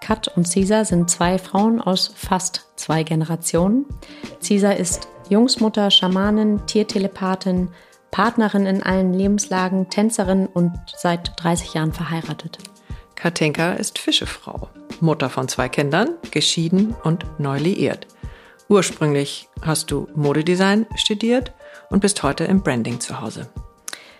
Kat und Caesar sind zwei Frauen aus fast zwei Generationen. Caesar ist Jungsmutter, Schamanin, Tiertelepathin, Partnerin in allen Lebenslagen, Tänzerin und seit 30 Jahren verheiratet. Katinka ist Fischefrau, Mutter von zwei Kindern, geschieden und neu liiert. Ursprünglich hast du Modedesign studiert und bist heute im Branding zu Hause.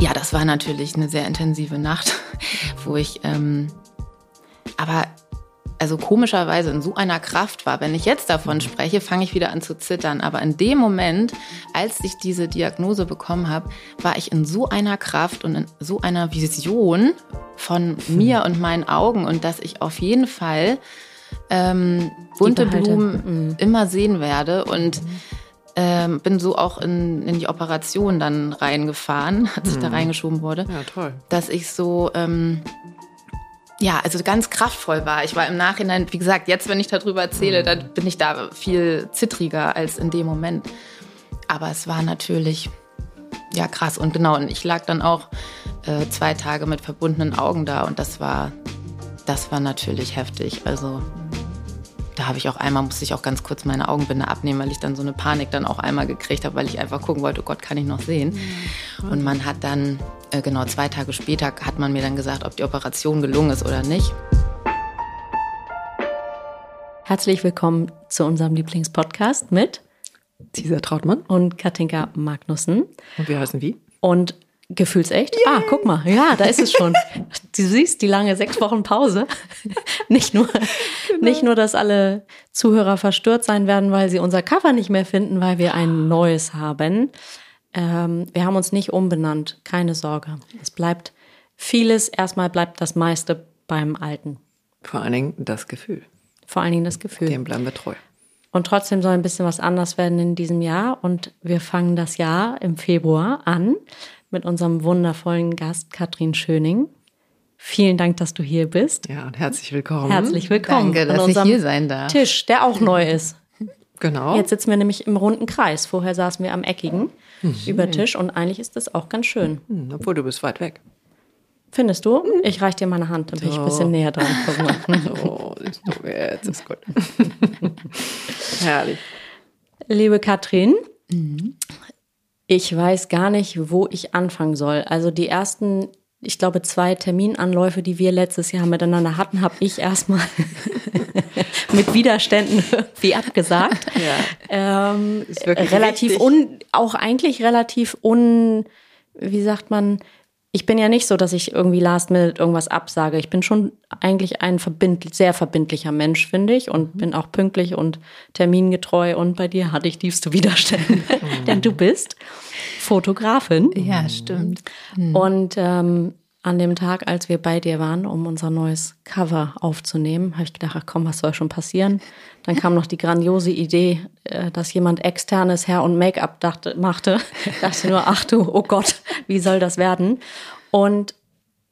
Ja, das war natürlich eine sehr intensive Nacht, wo ich ähm, aber also komischerweise in so einer Kraft war. Wenn ich jetzt davon spreche, fange ich wieder an zu zittern. Aber in dem Moment, als ich diese Diagnose bekommen habe, war ich in so einer Kraft und in so einer Vision von mir und meinen Augen und dass ich auf jeden Fall ähm, bunte Blumen mhm. immer sehen werde und mhm ähm, bin so auch in, in die Operation dann reingefahren, als ich hm. da reingeschoben wurde. Ja, toll. Dass ich so, ähm, ja, also ganz kraftvoll war. Ich war im Nachhinein, wie gesagt, jetzt, wenn ich darüber erzähle, hm. dann bin ich da viel zittriger als in dem Moment. Aber es war natürlich, ja, krass. Und genau, und ich lag dann auch äh, zwei Tage mit verbundenen Augen da und das war, das war natürlich heftig. Also da habe ich auch einmal, musste ich auch ganz kurz meine Augenbinde abnehmen, weil ich dann so eine Panik dann auch einmal gekriegt habe, weil ich einfach gucken wollte, oh Gott, kann ich noch sehen? Mhm. Und man hat dann, äh, genau zwei Tage später, hat man mir dann gesagt, ob die Operation gelungen ist oder nicht. Herzlich willkommen zu unserem Lieblingspodcast mit Cesar Trautmann und Katinka Magnussen. Und wir heißen wie? Und Gefühlsecht? Yay. Ah, guck mal, ja, da ist es schon. du siehst die lange sechs Wochen Pause. nicht, nur, genau. nicht nur, dass alle Zuhörer verstört sein werden, weil sie unser Cover nicht mehr finden, weil wir ein neues haben. Ähm, wir haben uns nicht umbenannt, keine Sorge. Es bleibt vieles, erstmal bleibt das meiste beim Alten. Vor allen Dingen das Gefühl. Vor allen Dingen das Gefühl. Dem bleiben wir treu. Und trotzdem soll ein bisschen was anders werden in diesem Jahr. Und wir fangen das Jahr im Februar an mit unserem wundervollen Gast Katrin Schöning. Vielen Dank, dass du hier bist. Ja, und herzlich willkommen. Herzlich willkommen. Danke, dass ich hier sein darf. Tisch, der auch neu ist. Genau. Jetzt sitzen wir nämlich im runden Kreis. Vorher saßen wir am eckigen mhm. über Tisch und eigentlich ist das auch ganz schön. Mhm, obwohl du bist weit weg. Findest du? Ich reiche dir meine Hand, dann bin ich ein bisschen näher dran. Oh, jetzt ist gut. Herrlich. Liebe Katrin, mhm. Ich weiß gar nicht, wo ich anfangen soll. Also die ersten, ich glaube, zwei Terminanläufe, die wir letztes Jahr miteinander hatten, habe ich erstmal mit Widerständen irgendwie abgesagt. Ja. Ähm, relativ un, auch eigentlich relativ un, wie sagt man, ich bin ja nicht so, dass ich irgendwie last minute irgendwas absage. Ich bin schon eigentlich ein verbind sehr verbindlicher Mensch, finde ich, und mhm. bin auch pünktlich und termingetreu. Und bei dir hatte ich tiefste Widerstände, mhm. denn du bist. Fotografin. Ja, stimmt. Mhm. Und ähm, an dem Tag, als wir bei dir waren, um unser neues Cover aufzunehmen, habe ich gedacht, ach komm, was soll schon passieren? Dann kam noch die grandiose Idee, äh, dass jemand externes Hair- und Make-up dachte, machte. Ich dachte nur, ach du, oh Gott, wie soll das werden? Und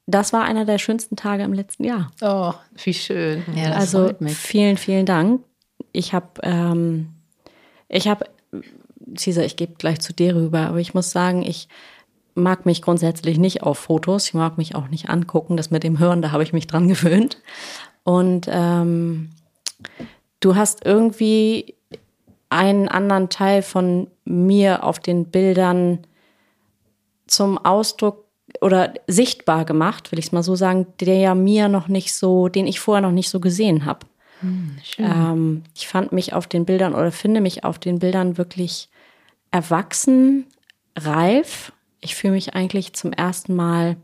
das war einer der schönsten Tage im letzten Jahr. Oh, wie schön. Ja, also vielen, vielen Dank. Ich habe, ähm, ich habe, Cesar, ich gebe gleich zu dir rüber, aber ich muss sagen, ich mag mich grundsätzlich nicht auf Fotos. Ich mag mich auch nicht angucken. Das mit dem Hören, da habe ich mich dran gewöhnt. Und ähm, du hast irgendwie einen anderen Teil von mir auf den Bildern zum Ausdruck oder sichtbar gemacht, will ich es mal so sagen, der ja mir noch nicht so, den ich vorher noch nicht so gesehen habe. Hm, ähm, ich fand mich auf den Bildern oder finde mich auf den Bildern wirklich erwachsen, reif ich fühle mich eigentlich zum ersten Mal,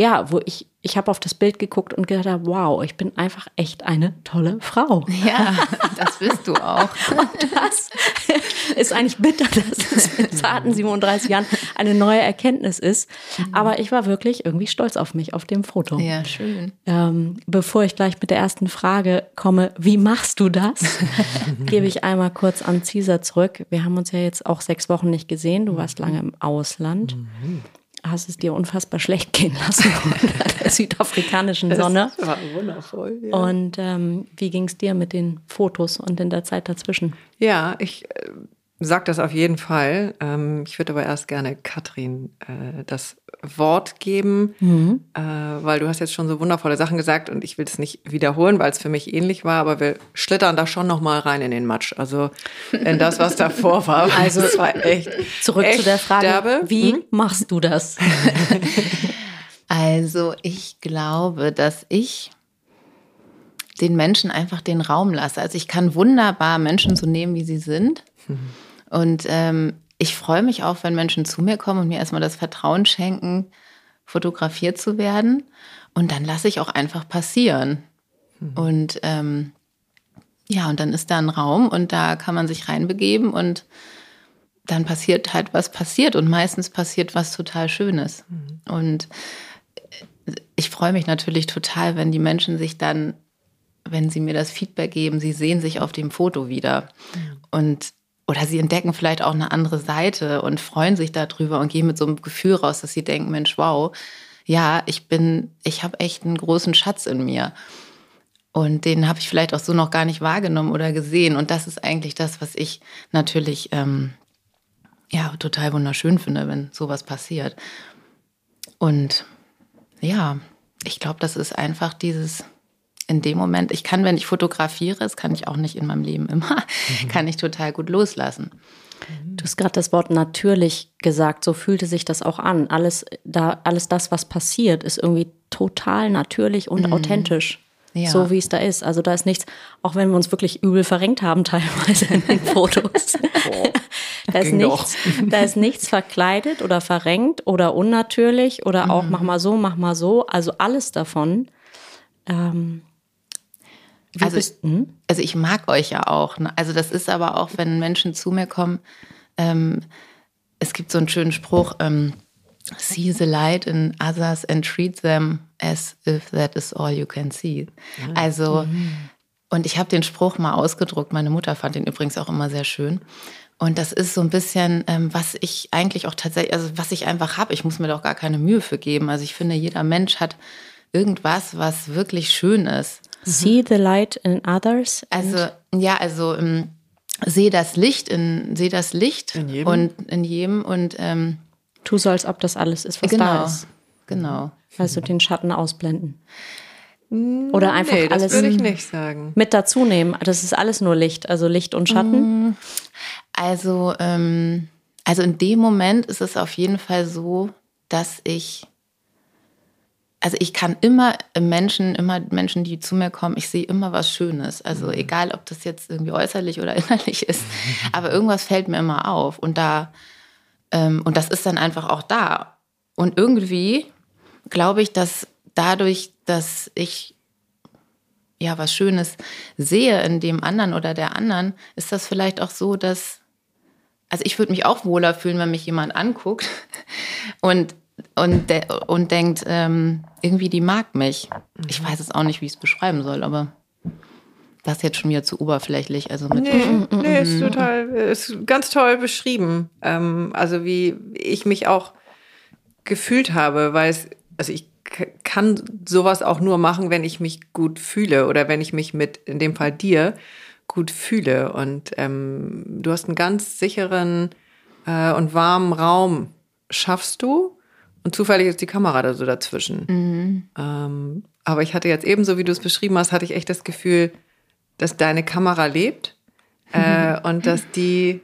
ja, wo ich ich habe auf das Bild geguckt und gedacht, wow, ich bin einfach echt eine tolle Frau. Ja, das bist du auch. und das ist eigentlich bitter, dass es mit zarten 37 Jahren eine neue Erkenntnis ist. Aber ich war wirklich irgendwie stolz auf mich, auf dem Foto. Ja, schön. Ähm, bevor ich gleich mit der ersten Frage komme, wie machst du das, gebe ich einmal kurz an Caesar zurück. Wir haben uns ja jetzt auch sechs Wochen nicht gesehen. Du warst lange im Ausland. Hast es dir unfassbar schlecht gehen lassen unter der südafrikanischen Sonne. Das war wundervoll. Ja. Und ähm, wie ging es dir mit den Fotos und in der Zeit dazwischen? Ja, ich äh, sag das auf jeden Fall. Ähm, ich würde aber erst gerne Katrin äh, das Wort geben, mhm. äh, weil du hast jetzt schon so wundervolle Sachen gesagt und ich will das nicht wiederholen, weil es für mich ähnlich war, aber wir schlittern da schon noch mal rein in den Matsch. Also in das, was davor war. Also es war echt zurück echt zu der Frage, derbe. wie hm? machst du das? also ich glaube, dass ich den Menschen einfach den Raum lasse. Also ich kann wunderbar Menschen so nehmen, wie sie sind. Mhm. Und ähm, ich freue mich auch, wenn Menschen zu mir kommen und mir erstmal das Vertrauen schenken, fotografiert zu werden. Und dann lasse ich auch einfach passieren. Mhm. Und ähm, ja, und dann ist da ein Raum und da kann man sich reinbegeben und dann passiert halt, was passiert. Und meistens passiert was total Schönes. Mhm. Und ich freue mich natürlich total, wenn die Menschen sich dann, wenn sie mir das Feedback geben, sie sehen sich auf dem Foto wieder. Mhm. Und oder sie entdecken vielleicht auch eine andere Seite und freuen sich darüber und gehen mit so einem Gefühl raus, dass sie denken, Mensch, wow, ja, ich bin, ich habe echt einen großen Schatz in mir. Und den habe ich vielleicht auch so noch gar nicht wahrgenommen oder gesehen. Und das ist eigentlich das, was ich natürlich ähm, ja total wunderschön finde, wenn sowas passiert. Und ja, ich glaube, das ist einfach dieses in dem Moment, ich kann, wenn ich fotografiere, das kann ich auch nicht in meinem Leben immer, mhm. kann ich total gut loslassen. Du hast gerade das Wort natürlich gesagt, so fühlte sich das auch an. Alles, da, alles das, was passiert, ist irgendwie total natürlich und mhm. authentisch. Ja. So wie es da ist. Also da ist nichts, auch wenn wir uns wirklich übel verrenkt haben, teilweise in den Fotos. da, ist nichts, da ist nichts verkleidet oder verrenkt oder unnatürlich oder auch mhm. mach mal so, mach mal so. Also alles davon ähm, also, bist, hm? also ich mag euch ja auch. Ne? Also das ist aber auch, wenn Menschen zu mir kommen, ähm, es gibt so einen schönen Spruch, ähm, see the light in others and treat them as if that is all you can see. Ja. Also, mhm. und ich habe den Spruch mal ausgedruckt. Meine Mutter fand den übrigens auch immer sehr schön. Und das ist so ein bisschen, ähm, was ich eigentlich auch tatsächlich, also was ich einfach habe. Ich muss mir doch gar keine Mühe für geben. Also ich finde, jeder Mensch hat irgendwas, was wirklich schön ist. See the light in others. Also ja, also ähm, sehe das Licht in sehe das Licht in jedem. und in jedem und ähm, tu so, als ob das alles ist, was genau, da ist. Genau. Also den Schatten ausblenden. Oder einfach nee, alles würde ich nicht sagen. mit dazu nehmen. Das ist alles nur Licht, also Licht und Schatten. Mm, also, ähm, also in dem Moment ist es auf jeden Fall so, dass ich also ich kann immer Menschen, immer Menschen, die zu mir kommen, ich sehe immer was Schönes. Also mhm. egal, ob das jetzt irgendwie äußerlich oder innerlich ist, aber irgendwas fällt mir immer auf und da ähm, und das ist dann einfach auch da. Und irgendwie glaube ich, dass dadurch, dass ich ja was Schönes sehe in dem anderen oder der anderen, ist das vielleicht auch so, dass also ich würde mich auch wohler fühlen, wenn mich jemand anguckt und, und, de und denkt, ähm, irgendwie die mag mich. Ich weiß es auch nicht, wie ich es beschreiben soll, aber das ist jetzt schon wieder zu oberflächlich. Also mit nee, nee, ist total, ist ganz toll beschrieben. Ähm, also wie ich mich auch gefühlt habe, weil es, also ich kann sowas auch nur machen, wenn ich mich gut fühle oder wenn ich mich mit, in dem Fall dir, gut fühle. Und ähm, du hast einen ganz sicheren äh, und warmen Raum, schaffst du. Und zufällig ist die Kamera da so dazwischen. Mhm. Ähm, aber ich hatte jetzt ebenso, wie du es beschrieben hast, hatte ich echt das Gefühl, dass deine Kamera lebt äh, und dass die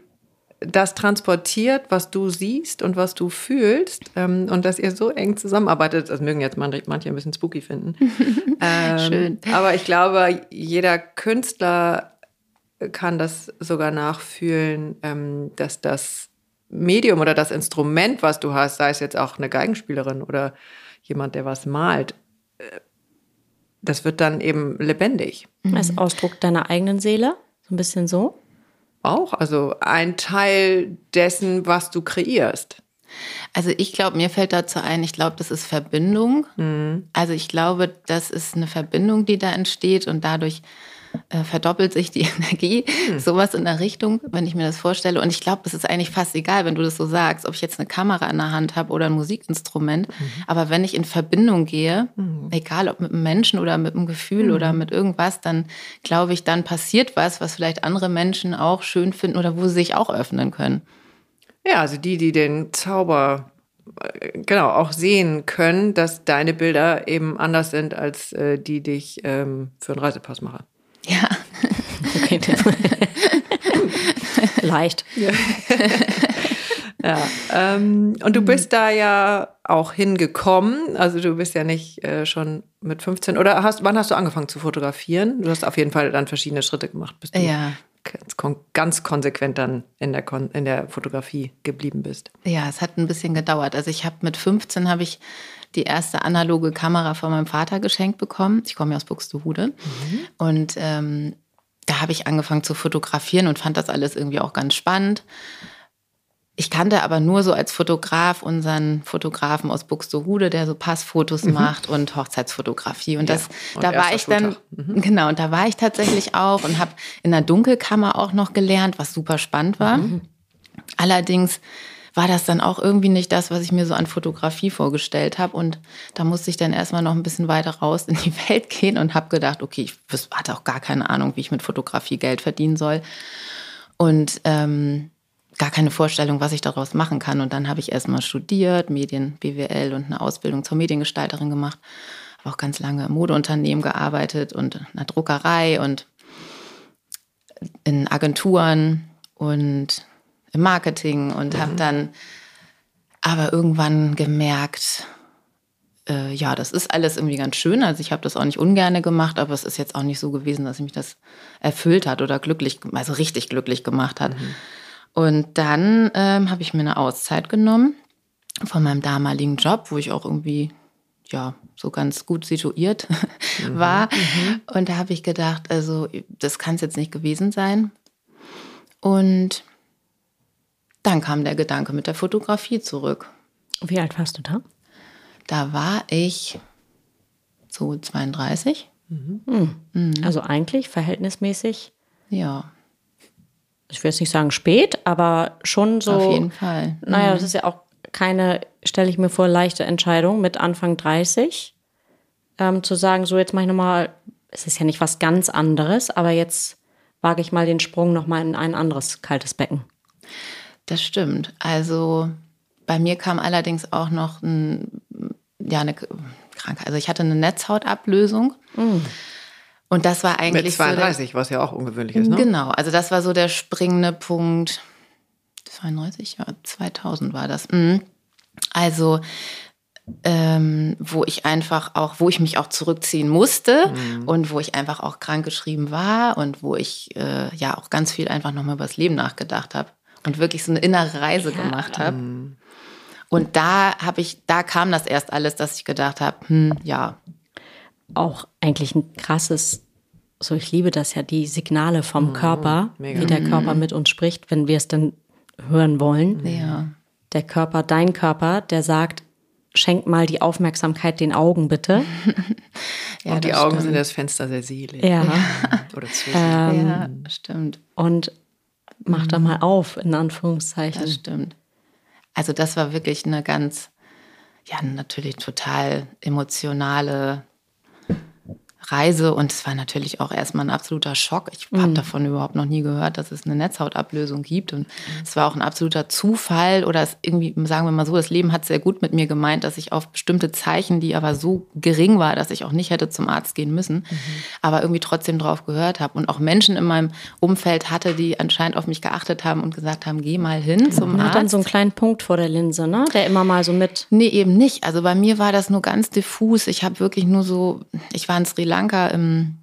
das transportiert, was du siehst und was du fühlst ähm, und dass ihr so eng zusammenarbeitet. Das mögen jetzt manche ein bisschen spooky finden. ähm, Schön. Aber ich glaube, jeder Künstler kann das sogar nachfühlen, ähm, dass das Medium oder das Instrument, was du hast, sei es jetzt auch eine Geigenspielerin oder jemand, der was malt, äh, das wird dann eben lebendig. Als Ausdruck deiner eigenen Seele, so ein bisschen so auch? Also ein Teil dessen, was du kreierst. Also ich glaube, mir fällt dazu ein, ich glaube, das ist Verbindung. Mhm. Also ich glaube, das ist eine Verbindung, die da entsteht und dadurch äh, verdoppelt sich die Energie. Hm. Sowas in der Richtung, wenn ich mir das vorstelle. Und ich glaube, es ist eigentlich fast egal, wenn du das so sagst, ob ich jetzt eine Kamera in der Hand habe oder ein Musikinstrument. Mhm. Aber wenn ich in Verbindung gehe, mhm. egal ob mit einem Menschen oder mit einem Gefühl mhm. oder mit irgendwas, dann glaube ich, dann passiert was, was vielleicht andere Menschen auch schön finden oder wo sie sich auch öffnen können. Ja, also die, die den Zauber äh, genau auch sehen können, dass deine Bilder eben anders sind als äh, die, die ich ähm, für einen Reisepass mache. Ja. Okay. Leicht. Ja. ja ähm, und du bist da ja auch hingekommen. Also du bist ja nicht äh, schon mit 15 oder hast, wann hast du angefangen zu fotografieren? Du hast auf jeden Fall dann verschiedene Schritte gemacht, bis du ja. ganz, kon ganz konsequent dann in der, kon in der Fotografie geblieben bist. Ja, es hat ein bisschen gedauert. Also ich habe mit 15 habe ich die erste analoge Kamera von meinem Vater geschenkt bekommen. Ich komme ja aus Buxtehude. Mhm. Und ähm, da habe ich angefangen zu fotografieren und fand das alles irgendwie auch ganz spannend. Ich kannte aber nur so als Fotograf unseren Fotografen aus Buxtehude, der so Passfotos mhm. macht und Hochzeitsfotografie. Und das, ja, und da war ich dann, mhm. genau, und da war ich tatsächlich auch und habe in der Dunkelkammer auch noch gelernt, was super spannend war. Mhm. Allerdings war das dann auch irgendwie nicht das, was ich mir so an Fotografie vorgestellt habe. Und da musste ich dann erstmal noch ein bisschen weiter raus in die Welt gehen und habe gedacht, okay, ich hatte auch gar keine Ahnung, wie ich mit Fotografie Geld verdienen soll. Und ähm, gar keine Vorstellung, was ich daraus machen kann. Und dann habe ich erstmal studiert, Medien, BWL und eine Ausbildung zur Mediengestalterin gemacht. Habe auch ganz lange im Modeunternehmen gearbeitet und in einer Druckerei und in Agenturen und im Marketing und mhm. habe dann aber irgendwann gemerkt, äh, ja, das ist alles irgendwie ganz schön. Also ich habe das auch nicht ungerne gemacht, aber es ist jetzt auch nicht so gewesen, dass mich das erfüllt hat oder glücklich, also richtig glücklich gemacht hat. Mhm. Und dann ähm, habe ich mir eine Auszeit genommen von meinem damaligen Job, wo ich auch irgendwie ja so ganz gut situiert mhm. war. Mhm. Und da habe ich gedacht, also das kann es jetzt nicht gewesen sein. Und dann kam der Gedanke mit der Fotografie zurück. Wie alt warst du da? Da war ich so 32. Mhm. Hm. Mhm. Also eigentlich verhältnismäßig. Ja. Ich will jetzt nicht sagen spät, aber schon so. Auf jeden Fall. Naja, mhm. das ist ja auch keine, stelle ich mir vor, leichte Entscheidung mit Anfang 30. Ähm, zu sagen, so jetzt mache ich nochmal, es ist ja nicht was ganz anderes, aber jetzt wage ich mal den Sprung nochmal in ein anderes kaltes Becken. Das stimmt. Also bei mir kam allerdings auch noch ein, ja, eine Krankheit. Also ich hatte eine Netzhautablösung. Mhm. Und das war eigentlich. Mit 32, so der, was ja auch ungewöhnlich ist, ne? Genau, also das war so der springende Punkt. 92, ja, 2000 war das. Mhm. Also, ähm, wo ich einfach auch, wo ich mich auch zurückziehen musste mhm. und wo ich einfach auch krankgeschrieben war und wo ich äh, ja auch ganz viel einfach nochmal über das Leben nachgedacht habe und wirklich so eine innere Reise ja. gemacht habe. Mhm. Und da habe ich, da kam das erst alles, dass ich gedacht habe, hm, ja. Auch eigentlich ein krasses, so ich liebe das ja, die Signale vom mhm, Körper, mega. wie der Körper mhm. mit uns spricht, wenn wir es dann hören wollen. Ja. Der Körper, dein Körper, der sagt, schenk mal die Aufmerksamkeit den Augen bitte. ja und die Augen stimmt. sind das Fenster der Seele. Ja. Oder zu Ja, stimmt. Und mach da mal auf, in Anführungszeichen. Das stimmt. Also das war wirklich eine ganz, ja, natürlich total emotionale Reise und es war natürlich auch erstmal ein absoluter Schock. Ich habe davon überhaupt noch nie gehört, dass es eine Netzhautablösung gibt und es war auch ein absoluter Zufall oder es irgendwie, sagen wir mal so, das Leben hat sehr gut mit mir gemeint, dass ich auf bestimmte Zeichen, die aber so gering war, dass ich auch nicht hätte zum Arzt gehen müssen, aber irgendwie trotzdem drauf gehört habe und auch Menschen in meinem Umfeld hatte, die anscheinend auf mich geachtet haben und gesagt haben, geh mal hin zum Man Arzt. hat dann so einen kleinen Punkt vor der Linse, ne? Der immer mal so mit. Nee, eben nicht. Also bei mir war das nur ganz diffus. Ich habe wirklich nur so, ich war in Sri Lanka im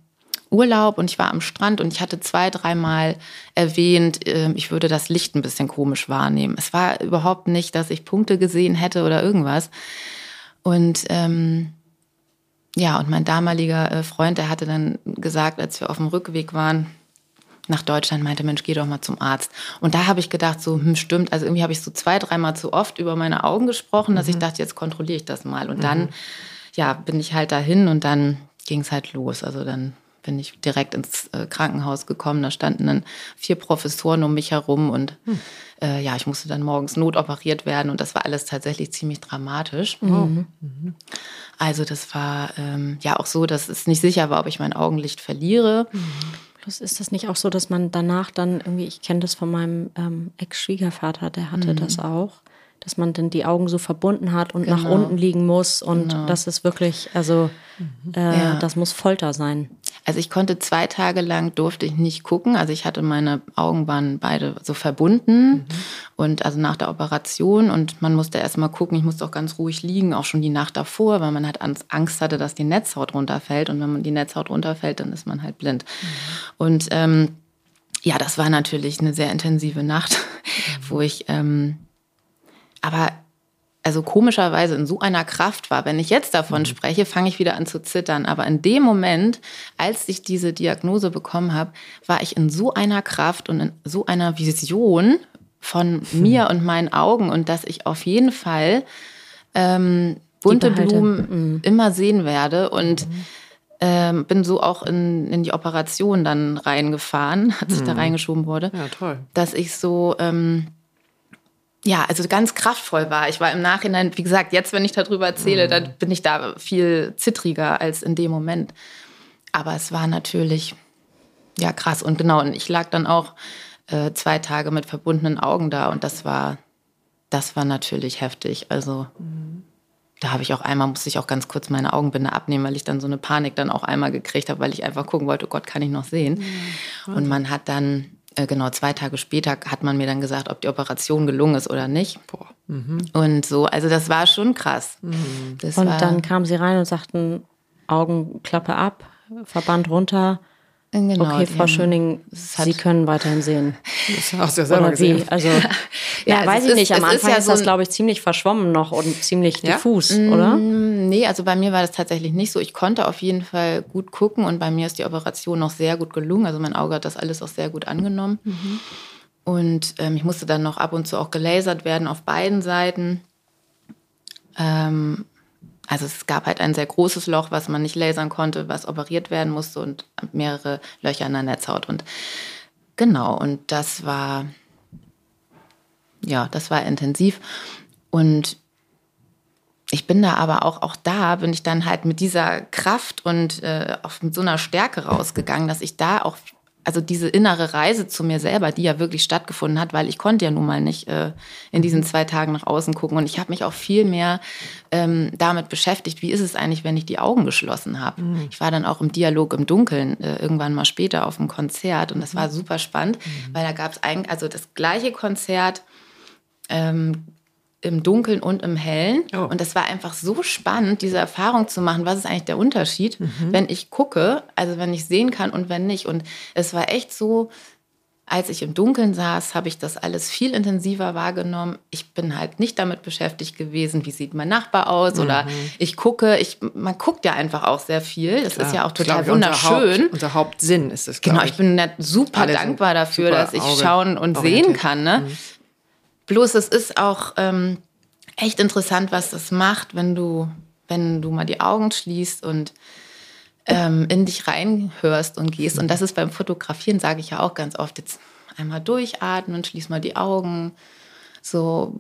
Urlaub und ich war am Strand und ich hatte zwei, dreimal erwähnt, äh, ich würde das Licht ein bisschen komisch wahrnehmen. Es war überhaupt nicht, dass ich Punkte gesehen hätte oder irgendwas. Und ähm, ja, und mein damaliger äh, Freund, der hatte dann gesagt, als wir auf dem Rückweg waren, nach Deutschland meinte, Mensch, geh doch mal zum Arzt. Und da habe ich gedacht, so, hm, stimmt, also irgendwie habe ich so zwei, dreimal zu oft über meine Augen gesprochen, dass ich dachte, jetzt kontrolliere ich das mal. Und dann, ja, bin ich halt dahin und dann ging es halt los. Also dann bin ich direkt ins äh, Krankenhaus gekommen. Da standen dann vier Professoren um mich herum und äh, ja, ich musste dann morgens notoperiert werden und das war alles tatsächlich ziemlich dramatisch. Also das war ähm, ja auch so, dass es nicht sicher war, ob ich mein Augenlicht verliere. Plus ist das nicht auch so, dass man danach dann irgendwie, ich kenne das von meinem ähm, Ex-Schwiegervater, der hatte das auch, dass man dann die Augen so verbunden hat und nach Genau. unten liegen muss und das ist wirklich, also äh, Ja. das muss Folter sein. Also ich konnte zwei Tage lang durfte ich nicht gucken. Also ich hatte meine Augen waren beide so verbunden und also nach der Operation und man musste erst mal gucken. Ich musste auch ganz ruhig liegen, auch schon die Nacht davor, weil man halt Angst- hatte, dass die Netzhaut runterfällt und wenn man die Netzhaut runterfällt, dann ist man halt blind. Und ähm, ja, das war natürlich eine sehr intensive Nacht, wo ich ähm, aber also komischerweise in so einer Kraft war. Wenn ich jetzt davon spreche, fange ich wieder an zu zittern. Aber in dem Moment, als ich diese Diagnose bekommen habe, war ich in so einer Kraft und in so einer Vision von mir und meinen Augen und dass ich auf jeden Fall ähm, bunte. Blumen immer sehen werde und ähm, bin so auch in, in die Operation dann reingefahren, als ich da reingeschoben wurde Ja, toll. dass ich so, ähm, ja, also ganz kraftvoll war. Ich war im Nachhinein, wie gesagt, jetzt, wenn ich darüber erzähle, dann bin ich da viel zittriger als in dem Moment. Aber es war natürlich, ja, krass. Und genau, und ich lag dann auch äh, zwei Tage mit verbundenen Augen da und das war, das war natürlich heftig. Also da habe ich auch einmal, musste ich auch ganz kurz meine Augenbinde abnehmen, weil ich dann so eine Panik dann auch einmal gekriegt habe, weil ich einfach gucken wollte, oh Gott, kann ich noch sehen? Und man hat dann, äh, genau zwei Tage später, hat man mir dann gesagt, ob die Operation gelungen ist oder nicht. Boah. Und so, also das war schon krass. Das Und war, dann kamen sie rein und sagten, Augenklappe ab, Verband runter. Genau, okay, Frau Schöning, Sie können weiterhin sehen. Das hast du ja selber Oder wie? gesehen. Also, Ja, ja, weiß ich ist- nicht. Am es ist Anfang ja ist das, glaube ich, ziemlich verschwommen noch und ziemlich Ja? diffus, oder? Mm, Nee, also bei mir war das tatsächlich nicht so. Ich konnte auf jeden Fall gut gucken und bei mir ist die Operation noch sehr gut gelungen. Also mein Auge hat das alles auch sehr gut angenommen. Und ähm, ich musste dann noch ab und zu auch gelasert werden auf beiden Seiten. Ähm, also es gab halt ein sehr großes Loch, was man nicht lasern konnte, was operiert werden musste und mehrere Löcher in der Netzhaut. Und genau, und das war, ja, das war intensiv. Und ich bin da aber auch, auch da bin ich dann halt mit dieser Kraft und äh, auch mit so einer Stärke rausgegangen, dass ich da auch, also diese innere Reise zu mir selber, die ja wirklich stattgefunden hat, weil ich konnte ja nun mal nicht äh, in diesen zwei Tagen nach außen gucken. Und ich habe mich auch viel mehr ähm, damit beschäftigt, wie ist es eigentlich, wenn ich die Augen geschlossen habe. Ich war dann auch im Dialog im Dunkeln äh, irgendwann mal später auf einem Konzert und das war super spannend, weil da gab es eigentlich, also das gleiche Konzert, ähm, im Dunkeln und im Hellen. Oh. Und das war einfach so spannend, diese Erfahrung zu machen. Was ist eigentlich der Unterschied, wenn ich gucke, also wenn ich sehen kann und wenn nicht. Und es war echt so, als ich im Dunkeln saß, habe ich das alles viel intensiver wahrgenommen. Ich bin halt nicht damit beschäftigt gewesen, wie sieht mein Nachbar aus oder ich gucke. Ich, man guckt ja einfach auch sehr viel. Das ist ja auch Ich total unser wunderschön. Haupt, unser Hauptsinn ist es, Genau, glaub ich bin super Alle dankbar dafür, dass ich Auge schauen und orientiert. sehen kann. Ne? Bloß es ist auch ähm, echt interessant, was das macht, wenn du, wenn du mal die Augen schließt und ähm, in dich reinhörst und gehst. Und das ist beim Fotografieren, sage ich ja auch ganz oft, jetzt einmal durchatmen, schließ mal die Augen. So,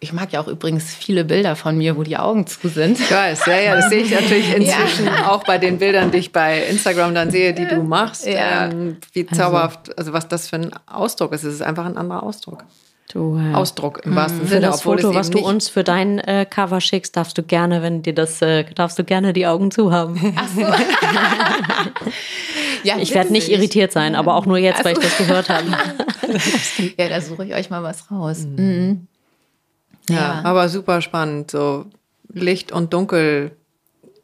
ich mag ja auch übrigens viele Bilder von mir, wo die Augen zu sind. Ich weiß, ja, ja, das sehe ich natürlich inzwischen ja. auch bei den Bildern, die ich bei Instagram dann sehe, die du machst. Ja. Ähm, wie also zauberhaft, also was das für ein Ausdruck ist. Es ist einfach ein anderer Ausdruck. Du, äh, Ausdruck im wahrsten für Sinne. Das Foto, was du uns für dein äh, Cover schickst, darfst du gerne, wenn dir das, äh, darfst du gerne die Augen zu haben. Ach so. ja, ich werde nicht irritiert sein, aber auch nur jetzt, weil ich das gehört habe. ja, da suche ich euch mal was raus. Mhm. Mhm. Ja, ja, aber super spannend, so Licht und Dunkel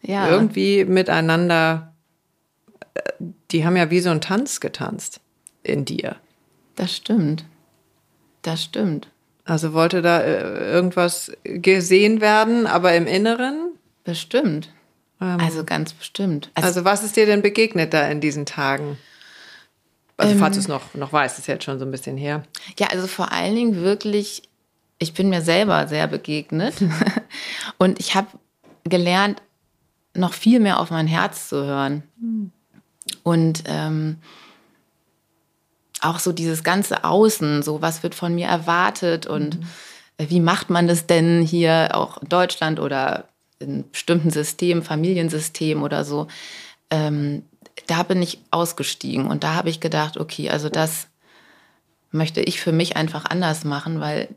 ja. irgendwie miteinander. Äh, die haben ja wie so ein Tanz getanzt in dir. Das stimmt. Das stimmt. Also wollte da äh, irgendwas gesehen werden, aber im Inneren? Bestimmt. Ähm, also ganz bestimmt. Also, also, was ist dir denn begegnet da in diesen Tagen? Also ähm, falls du es noch, noch weißt, ist jetzt schon so ein bisschen her. Ja, also vor allen Dingen wirklich, ich bin mir selber sehr begegnet und ich habe gelernt, noch viel mehr auf mein Herz zu hören. Hm. Und ähm, auch so dieses ganze Außen, so was wird von mir erwartet und mhm. wie macht man das denn hier auch in Deutschland oder in bestimmten Systemen, Familiensystem oder so. Ähm, da bin ich ausgestiegen und da habe ich gedacht, okay, also das möchte ich für mich einfach anders machen, weil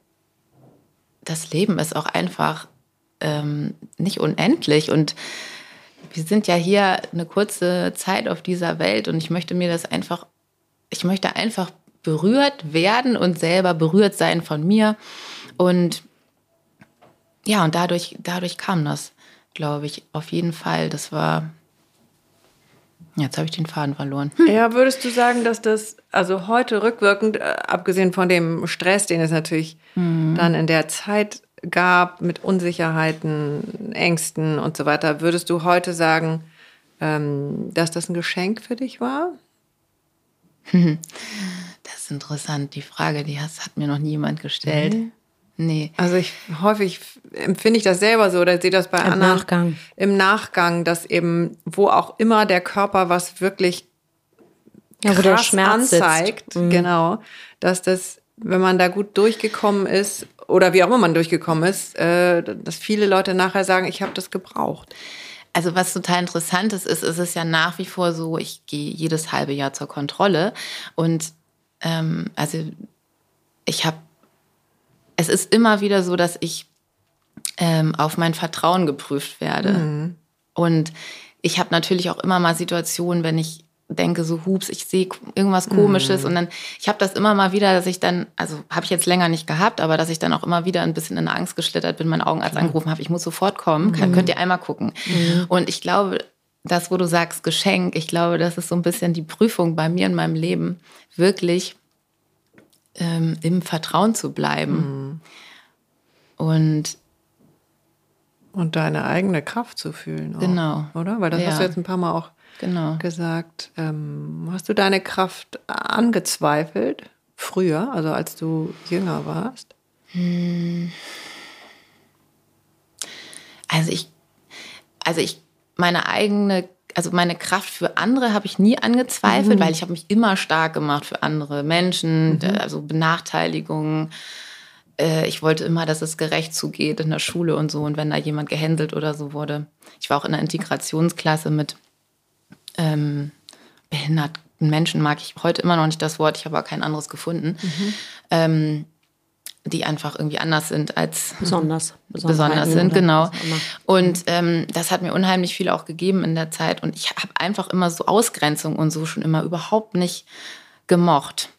das Leben ist auch einfach ähm, nicht unendlich und wir sind ja hier eine kurze Zeit auf dieser Welt und ich möchte mir das einfach ich möchte einfach berührt werden und selber berührt sein von mir. Und ja, und dadurch, dadurch kam das, glaube ich, auf jeden Fall. Das war. Jetzt habe ich den Faden verloren. Ja, würdest du sagen, dass das, also heute rückwirkend, äh, abgesehen von dem Stress, den es natürlich mhm. dann in der Zeit gab, mit Unsicherheiten, Ängsten und so weiter, würdest du heute sagen, ähm, dass das ein Geschenk für dich war? Das ist interessant. Die Frage, die hat, hat mir noch niemand gestellt. Mhm. Nee. Also ich häufig empfinde ich das selber so oder sehe das bei Im anderen Nachgang. im Nachgang, dass eben wo auch immer der Körper was wirklich ja, krass der Schmerz anzeigt, mhm. genau, dass das, wenn man da gut durchgekommen ist oder wie auch immer man durchgekommen ist, äh, dass viele Leute nachher sagen, ich habe das gebraucht. Also was total interessant ist, ist, ist es ja nach wie vor so, ich gehe jedes halbe Jahr zur Kontrolle und ähm, also ich habe, es ist immer wieder so, dass ich ähm, auf mein Vertrauen geprüft werde. Mhm. Und ich habe natürlich auch immer mal Situationen, wenn ich denke so, hups, ich sehe irgendwas Komisches. Mhm. Und dann, ich habe das immer mal wieder, dass ich dann, also habe ich jetzt länger nicht gehabt, aber dass ich dann auch immer wieder ein bisschen in Angst geschlittert bin, meinen Augenarzt mhm. angerufen habe, ich muss sofort kommen, mhm. könnt ihr einmal gucken. Mhm. Und ich glaube, das, wo du sagst, Geschenk, ich glaube, das ist so ein bisschen die Prüfung bei mir in meinem Leben, wirklich ähm, im Vertrauen zu bleiben. Mhm. Und und deine eigene Kraft zu fühlen. Auch, genau. Oder? Weil das ja. hast du jetzt ein paar Mal auch genau. gesagt. Ähm, hast du deine Kraft angezweifelt früher, also als du jünger warst? Hm. Also ich, also ich, meine eigene, also meine Kraft für andere habe ich nie angezweifelt, mhm. weil ich habe mich immer stark gemacht für andere Menschen, mhm. also Benachteiligungen. Äh, ich wollte immer, dass es gerecht zugeht in der Schule und so. Und wenn da jemand gehänselt oder so wurde. Ich war auch in einer Integrationsklasse mit ähm, behinderten Menschen mag ich heute immer noch nicht das Wort, ich habe aber kein anderes gefunden, mhm. ähm, die einfach irgendwie anders sind als besonders, besonders sind, genau. Und ähm, das hat mir unheimlich viel auch gegeben in der Zeit. Und ich habe einfach immer so Ausgrenzung und so schon immer überhaupt nicht gemocht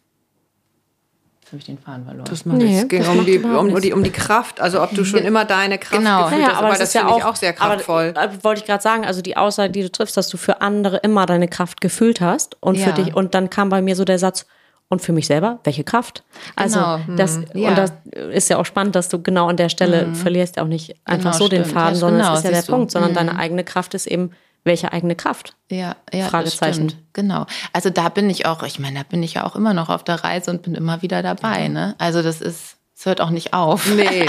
habe ich den Faden verloren. Das macht nee, es ging um die, um, die, um die Kraft, also ob du schon immer deine Kraft genau. gefühlt naja, hast, aber das, das ist ja auch, auch, sehr kraftvoll. Aber, äh, wollte ich gerade sagen, also die Aussage, die du triffst, dass du für andere immer deine Kraft gefühlt hast und ja. für dich und dann kam bei mir so der Satz und für mich selber, welche Kraft? Also genau. das hm. ja. und das ist ja auch spannend, dass du genau an der Stelle mhm. verlierst ja auch nicht einfach genau, so stimmt. den Faden, sondern genau, das ist ja der du. Punkt, sondern mhm. deine eigene Kraft ist eben welche eigene Kraft? Ja, ja Fragezeichen. Genau. Also da bin ich auch, ich meine, da bin ich ja auch immer noch auf der Reise und bin immer wieder dabei. Ja. Ne? Also das ist Es hört auch nicht auf. Nee,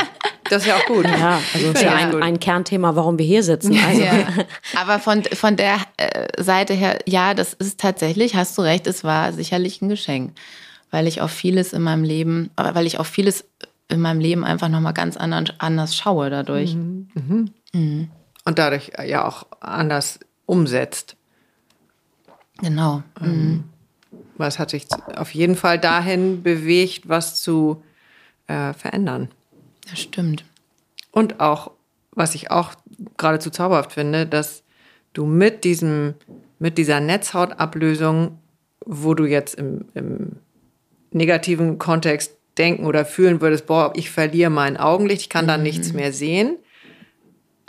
das ist ja auch gut. Ja, also ist ja ein, ein Kernthema, warum wir hier sitzen. Also. Ja. Aber von, von der äh, Seite her, ja, das ist tatsächlich, hast du recht, es war sicherlich ein Geschenk. Weil ich auf vieles in meinem Leben, weil ich auf vieles in meinem Leben einfach nochmal ganz anders, anders schaue dadurch. Mhm. Mhm. Mhm. Und dadurch ja auch anders umsetzt. Genau. Ähm, was hat sich auf jeden Fall dahin bewegt, was zu äh, verändern. Das stimmt. Und auch, was ich auch geradezu zauberhaft finde, dass du mit diesem, mit dieser Netzhautablösung, wo du jetzt im, im negativen Kontext denken oder fühlen würdest, boah, ich verliere mein Augenlicht, ich kann dann mhm. nichts mehr sehen.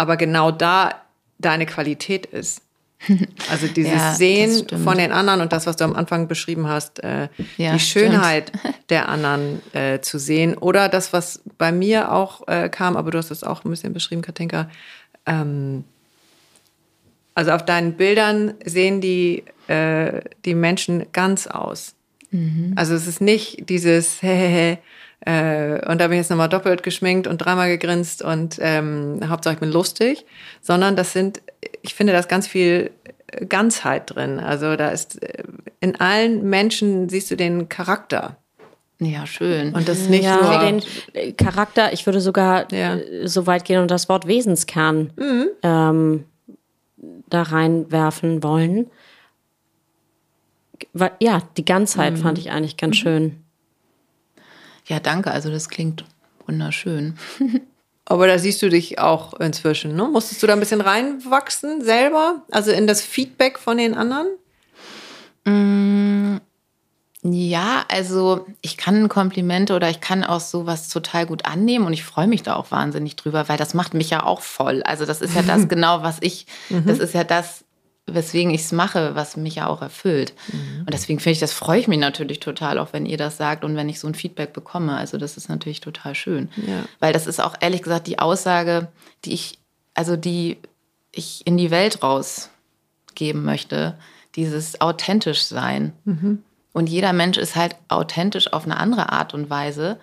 Aber genau da deine Qualität ist. Also dieses ja, Sehen von den anderen und das, was du am Anfang beschrieben hast, äh, ja, die Schönheit stimmt. der anderen äh, zu sehen. Oder das, was bei mir auch äh, kam, aber du hast es auch ein bisschen beschrieben, Katinka. Ähm, also auf deinen Bildern sehen die, äh, die Menschen ganz aus. Mhm. Also es ist nicht dieses Hehehe. Äh, und da bin ich jetzt nochmal doppelt geschminkt und dreimal gegrinst und ähm, Hauptsache ich bin lustig, sondern das sind, ich finde, da ist ganz viel Ganzheit drin. Also da ist äh, in allen Menschen siehst du den Charakter. Ja, schön. Und das nicht ja, nur den äh, Charakter, ich würde sogar ja. so weit gehen und das Wort Wesenskern mhm. ähm, da reinwerfen wollen ja, die Ganzheit mhm. fand ich eigentlich ganz mhm. schön. Ja, danke. Also das klingt wunderschön. Aber da siehst du dich auch inzwischen, ne? Musstest du da ein bisschen reinwachsen selber? Also in das Feedback von den anderen? Mm, ja, also ich kann Komplimente oder ich kann auch sowas total gut annehmen und ich freue mich da auch wahnsinnig drüber, weil das macht mich ja auch voll. Also das ist ja das genau, was ich, mhm. das ist ja das, weswegen ich es mache, was mich ja auch erfüllt. Mhm. Und deswegen finde ich, das freue ich mich natürlich total, auch wenn ihr das sagt und wenn ich so ein Feedback bekomme. Also das ist natürlich total schön. Ja. Weil das ist auch ehrlich gesagt die Aussage, die ich, also die ich in die Welt rausgeben möchte. Dieses authentisch sein. Mhm. Und jeder Mensch ist halt authentisch auf eine andere Art und Weise.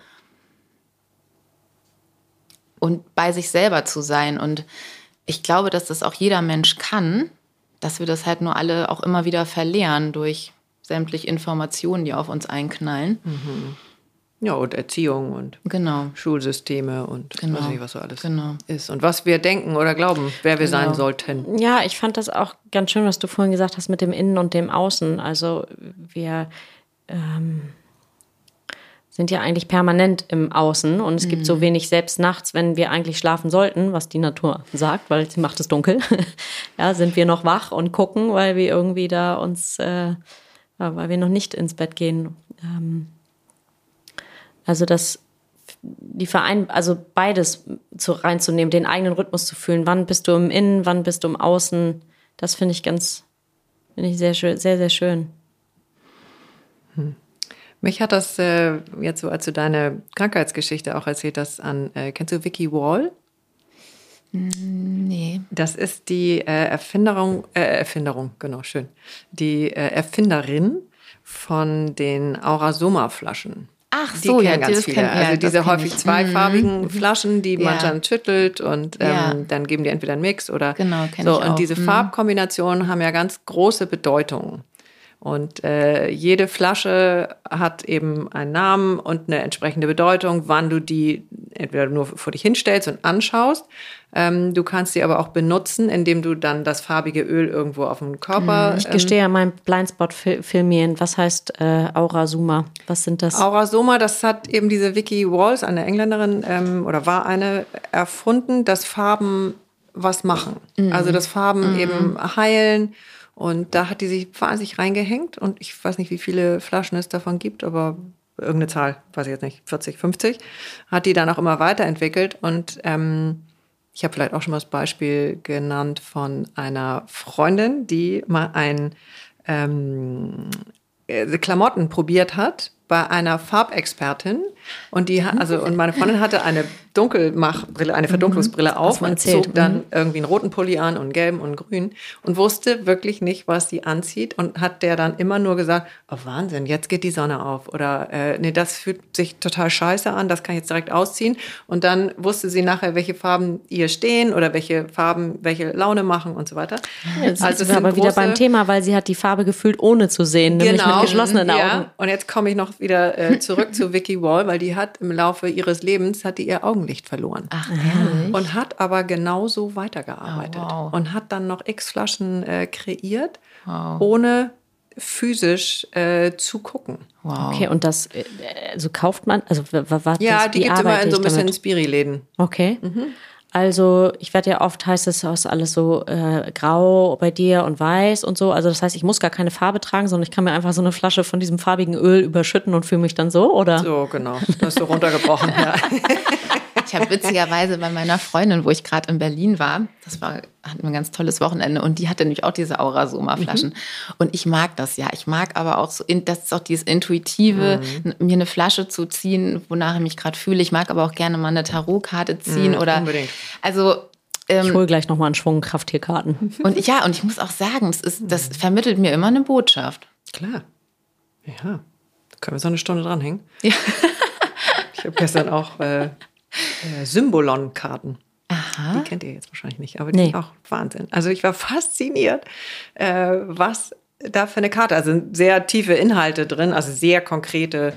Und bei sich selber zu sein. Und ich glaube, dass das auch jeder Mensch kann dass wir das halt nur alle auch immer wieder verlieren durch sämtliche Informationen, die auf uns einknallen. Mhm. Ja, und Erziehung und genau. Schulsysteme und genau. weiß nicht, was so alles genau. ist. Und was wir denken oder glauben, wer wir genau. sein sollten. Ja, ich fand das auch ganz schön, was du vorhin gesagt hast mit dem Innen und dem Außen. Also wir ähm, sind ja eigentlich permanent im Außen und es mhm. gibt so mhm. wenig selbst nachts, wenn wir eigentlich schlafen sollten, was die Natur sagt, weil sie macht es dunkel. ja, sind wir noch wach und gucken, weil wir irgendwie da uns, äh, weil wir noch nicht ins Bett gehen. Ähm, also das, die Verein, also beides zu, reinzunehmen, den eigenen Rhythmus zu fühlen. Wann bist du im Innen, wann bist du im Außen? Das finde ich ganz, finde ich sehr schön, sehr, sehr schön. Mich hat das äh, jetzt so, als du deine Krankheitsgeschichte auch erzählt hast, an, äh, kennst du Vicky Wall? Nee. Das ist die äh, Erfinderung, äh, Erfinderung, genau, schön. Die äh, Erfinderin von den Aurasoma-Flaschen. Ach so, ja, ganz viele. Kenn, also diese häufig ich. zweifarbigen mhm. Flaschen, die ja. man dann schüttelt und ähm, ja. dann geben die entweder einen Mix oder genau, so. Und diese mhm. Farbkombinationen haben ja ganz große Bedeutung. Und äh, jede Flasche hat eben einen Namen und eine entsprechende Bedeutung, wann du die entweder nur vor dich hinstellst und anschaust. Ähm, du kannst sie aber auch benutzen, indem du dann das farbige Öl irgendwo auf dem Körper. Ich gestehe ähm, mein Blindspot filmieren. Was heißt äh, Aurasoma? Was sind das? Aurasoma, das hat eben diese Vicky Walls, eine Engländerin ähm, oder war eine, erfunden, dass Farben was machen. Mhm. Also dass Farben mhm. eben heilen und da hat die sich wahnsinnig reingehängt und ich weiß nicht, wie viele Flaschen es davon gibt, aber irgendeine Zahl, weiß ich jetzt nicht, 40, 50, hat die dann auch immer weiterentwickelt. Und ähm, ich habe vielleicht auch schon mal das Beispiel genannt von einer Freundin, die mal ein ähm, äh, Klamotten probiert hat bei einer Farbexpertin und die also und meine Freundin hatte eine Dunkelmachbrille, eine Verdunklungsbrille auf man und zog dann irgendwie einen roten Pulli an und einen gelben und einen grünen und wusste wirklich nicht, was sie anzieht und hat der dann immer nur gesagt, oh Wahnsinn, jetzt geht die Sonne auf oder äh, nee, das fühlt sich total scheiße an, das kann ich jetzt direkt ausziehen. Und dann wusste sie nachher, welche Farben ihr stehen oder welche Farben welche Laune machen und so weiter. Jetzt Also sind wir aber wieder beim Thema, weil sie hat die Farbe gefühlt ohne zu sehen, nämlich mit geschlossenen Augen. Ja, und jetzt komme ich noch wieder äh, zurück zu Vicky Wall, weil die hat im Laufe ihres Lebens hat die ihr Augenlicht verloren. Ach, ehrlich? Und hat aber genauso weitergearbeitet. Oh, wow. Und hat dann noch x Flaschen äh, kreiert, Wow. ohne physisch äh, zu gucken. Wow. Okay, und das, äh, also kauft man, also w- w- was Ja, das, die wie gibt es immer in so ein bisschen? Spiri-Läden. Okay. Also ich werde ja oft heißt es ist alles so äh, grau bei dir und weiß und so. Also das heißt, ich muss gar keine Farbe tragen, sondern ich kann mir einfach so eine Flasche von diesem farbigen Öl überschütten und fühle mich dann so, oder? So, genau. Das ist so runtergebrochen. ja. Ich habe witzigerweise bei meiner Freundin, wo ich gerade in Berlin war, das war, hatten wir ein ganz tolles Wochenende und die hatte nämlich auch diese Aura-Soma-Flaschen. Und ich mag das ja. Ich mag aber auch so, das ist auch dieses Intuitive, n- mir eine Flasche zu ziehen, wonach ich mich gerade fühle. Ich mag aber auch gerne mal eine Tarotkarte ziehen oder. unbedingt. Also. Ähm, Ich hole gleich nochmal einen Schwung Krafttierkarten. und ja, und ich muss auch sagen, es ist, das vermittelt mir immer eine Botschaft. Klar. Ja. Da können wir so eine Stunde dranhängen. Ja. Ich habe gestern auch äh, äh, Symbolon-Karten. Aha. Die kennt ihr jetzt wahrscheinlich nicht, aber die Nee. sind auch Wahnsinn. Also ich war fasziniert, äh, was da für eine Karte, also sehr tiefe Inhalte drin, also sehr konkrete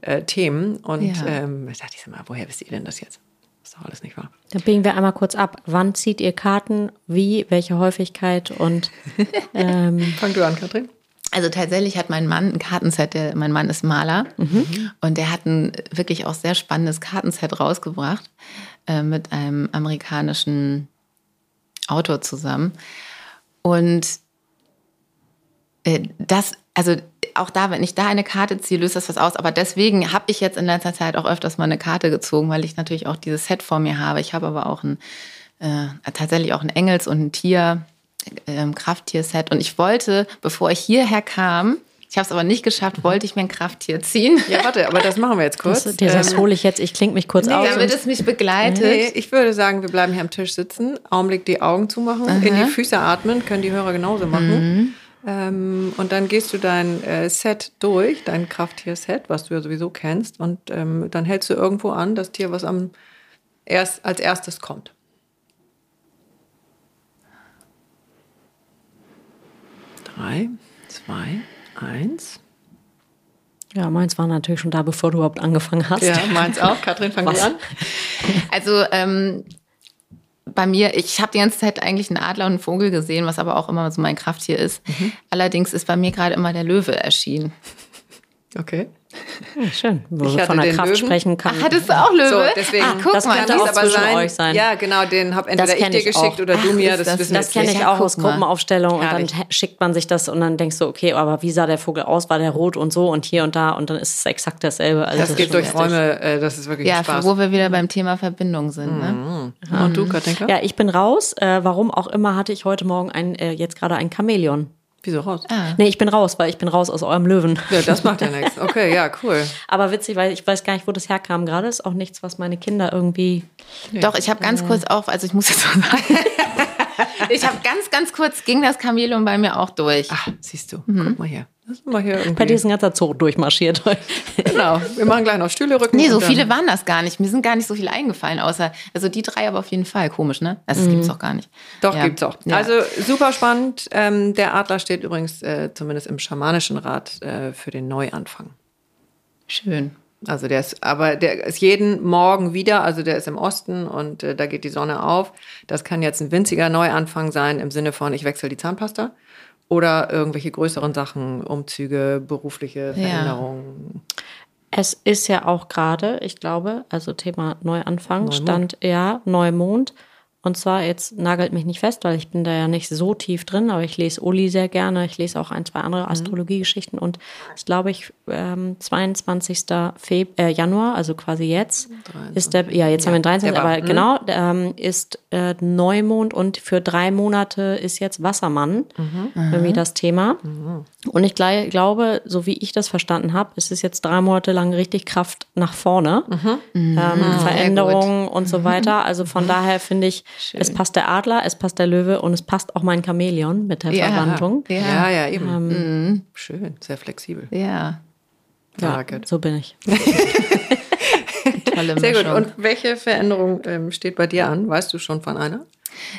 äh, Themen. Und Ja. ähm, da dachte ich so mal, woher wisst ihr denn das jetzt? ist doch alles nicht wahr. Dann biegen wir einmal kurz ab. Wann zieht ihr Karten? Wie? Welche Häufigkeit? Und ähm, Fang du an, Katrin. Also tatsächlich hat mein Mann ein Kartenset, der, mein Mann ist Maler und der hat ein wirklich auch sehr spannendes Kartenset rausgebracht äh, mit einem amerikanischen Autor zusammen. Und äh, das, also auch da, wenn ich da eine Karte ziehe, löst das was aus. Aber deswegen habe ich jetzt in letzter Zeit auch öfters mal eine Karte gezogen, weil ich natürlich auch dieses Set vor mir habe. Ich habe aber auch ein, äh, tatsächlich auch ein Engels- und ein Tier, ähm, Krafttier-Set. Und ich wollte, bevor ich hierher kam, ich habe es aber nicht geschafft, wollte ich mir ein Krafttier ziehen. Ja, warte, aber das machen wir jetzt kurz. das, das Ähm, hole ich jetzt, ich klinge mich kurz aus. Damit es mich begleitet. Nee, ich würde sagen, wir bleiben hier am Tisch sitzen, Augenblick die Augen zumachen, in die Füße atmen, können die Hörer genauso machen. Ähm, und dann gehst du dein äh, Set durch, dein Krafttier-Set, was du ja sowieso kennst, und ähm, dann hältst du irgendwo an das Tier, was am erst, als erstes kommt. Drei, zwei, eins. Ja, meins war natürlich schon da, bevor du überhaupt angefangen hast. Ja, meins auch. Katrin, fang du an. Also ähm, bei mir, ich habe die ganze Zeit eigentlich einen Adler und einen Vogel gesehen, was aber auch immer so mein Krafttier ist. Allerdings ist bei mir gerade immer der Löwe erschienen. Okay. Ja, schön. Wo Ich wir von der Kraft Löwen. sprechen kann. Ach, hattest du auch Löwe? So, deswegen- Ach, guck das mal, könnte auch du, zwischen euch sein. Ja, genau, den hab entweder Das ich dir geschickt auch. oder du Ach, mir. Das, das- wissen Das kenne ich Ja, auch aus mal. Gruppenaufstellungen und dann schickt man sich das und dann denkst du, okay, aber wie sah der Vogel aus? War der rot und so und hier und da und dann ist es exakt dasselbe. Also Das ist geht durch. Räume, äh, das ist wirklich Ja, Spaß. wo wir wieder beim Thema Verbindung sind. Ne? Und du, Katinka? Ja, ich bin raus. Äh, warum auch immer hatte ich heute Morgen ein, äh, jetzt gerade ein Chamäleon. Wieso raus? Nee, ich bin raus, weil ich bin raus aus eurem Löwen. Ja, das macht ja nichts. Okay, ja, cool. Aber witzig, weil ich weiß gar nicht, wo das herkam gerade. Ist auch nichts, was meine Kinder irgendwie. Doch, ich habe ganz kurz auch, also ich muss jetzt so sagen, ich habe ganz, ganz kurz, ging das Chamäleon bei mir auch durch. Ach, siehst du. Guck mal hier. Lass mal hier irgendwie. Bei dir ist ein ganzer Zoo durchmarschiert. genau. Wir machen gleich noch Stühle rücken. Nee, so viele waren das gar nicht. Mir sind gar nicht so viele eingefallen, außer, also die drei aber auf jeden Fall. Komisch, ne? Also das gibt's auch gar nicht. Doch, Ja. gibt's auch. Ja. Also super spannend. Ähm, der Adler steht übrigens äh, zumindest im schamanischen Rat äh, für den Neuanfang. Schön. Also der ist, aber der ist jeden Morgen wieder, also der ist im Osten und äh, da geht die Sonne auf. Das kann jetzt ein winziger Neuanfang sein im Sinne von, ich wechsle die Zahnpasta oder irgendwelche größeren Sachen, Umzüge, berufliche Ja. Veränderungen. Es ist ja auch gerade, ich glaube, also Thema Neuanfang Neumond. stand ja Neumond. Und zwar, jetzt nagelt mich nicht fest, weil ich bin da ja nicht so tief drin, aber ich lese Uli sehr gerne. Ich lese auch ein, zwei andere Mhm. Astrologiegeschichten und ich glaube, ich ähm, 22. Feb äh, Januar, also quasi jetzt, ist der, ja, jetzt haben wir den 23, der war- aber mhm. genau, ähm, ist äh, Neumond und für drei Monate ist jetzt Wassermann Mhm. irgendwie das Thema. Und ich glei- glaube, so wie ich das verstanden habe, ist es jetzt drei Monate lang richtig Kraft nach vorne. Mhm. Ähm, Veränderungen und so weiter. Also von daher finde ich, es passt der Adler, es passt der Löwe und es passt auch mein Chamäleon mit der Ja. Verwandlung. Ja. Ja, ja, eben. Ähm, Schön, sehr flexibel. Ja, Ja, gut. so bin ich. tolle Sehr gut. Und welche Veränderung ähm, steht bei dir an? Weißt du schon von einer?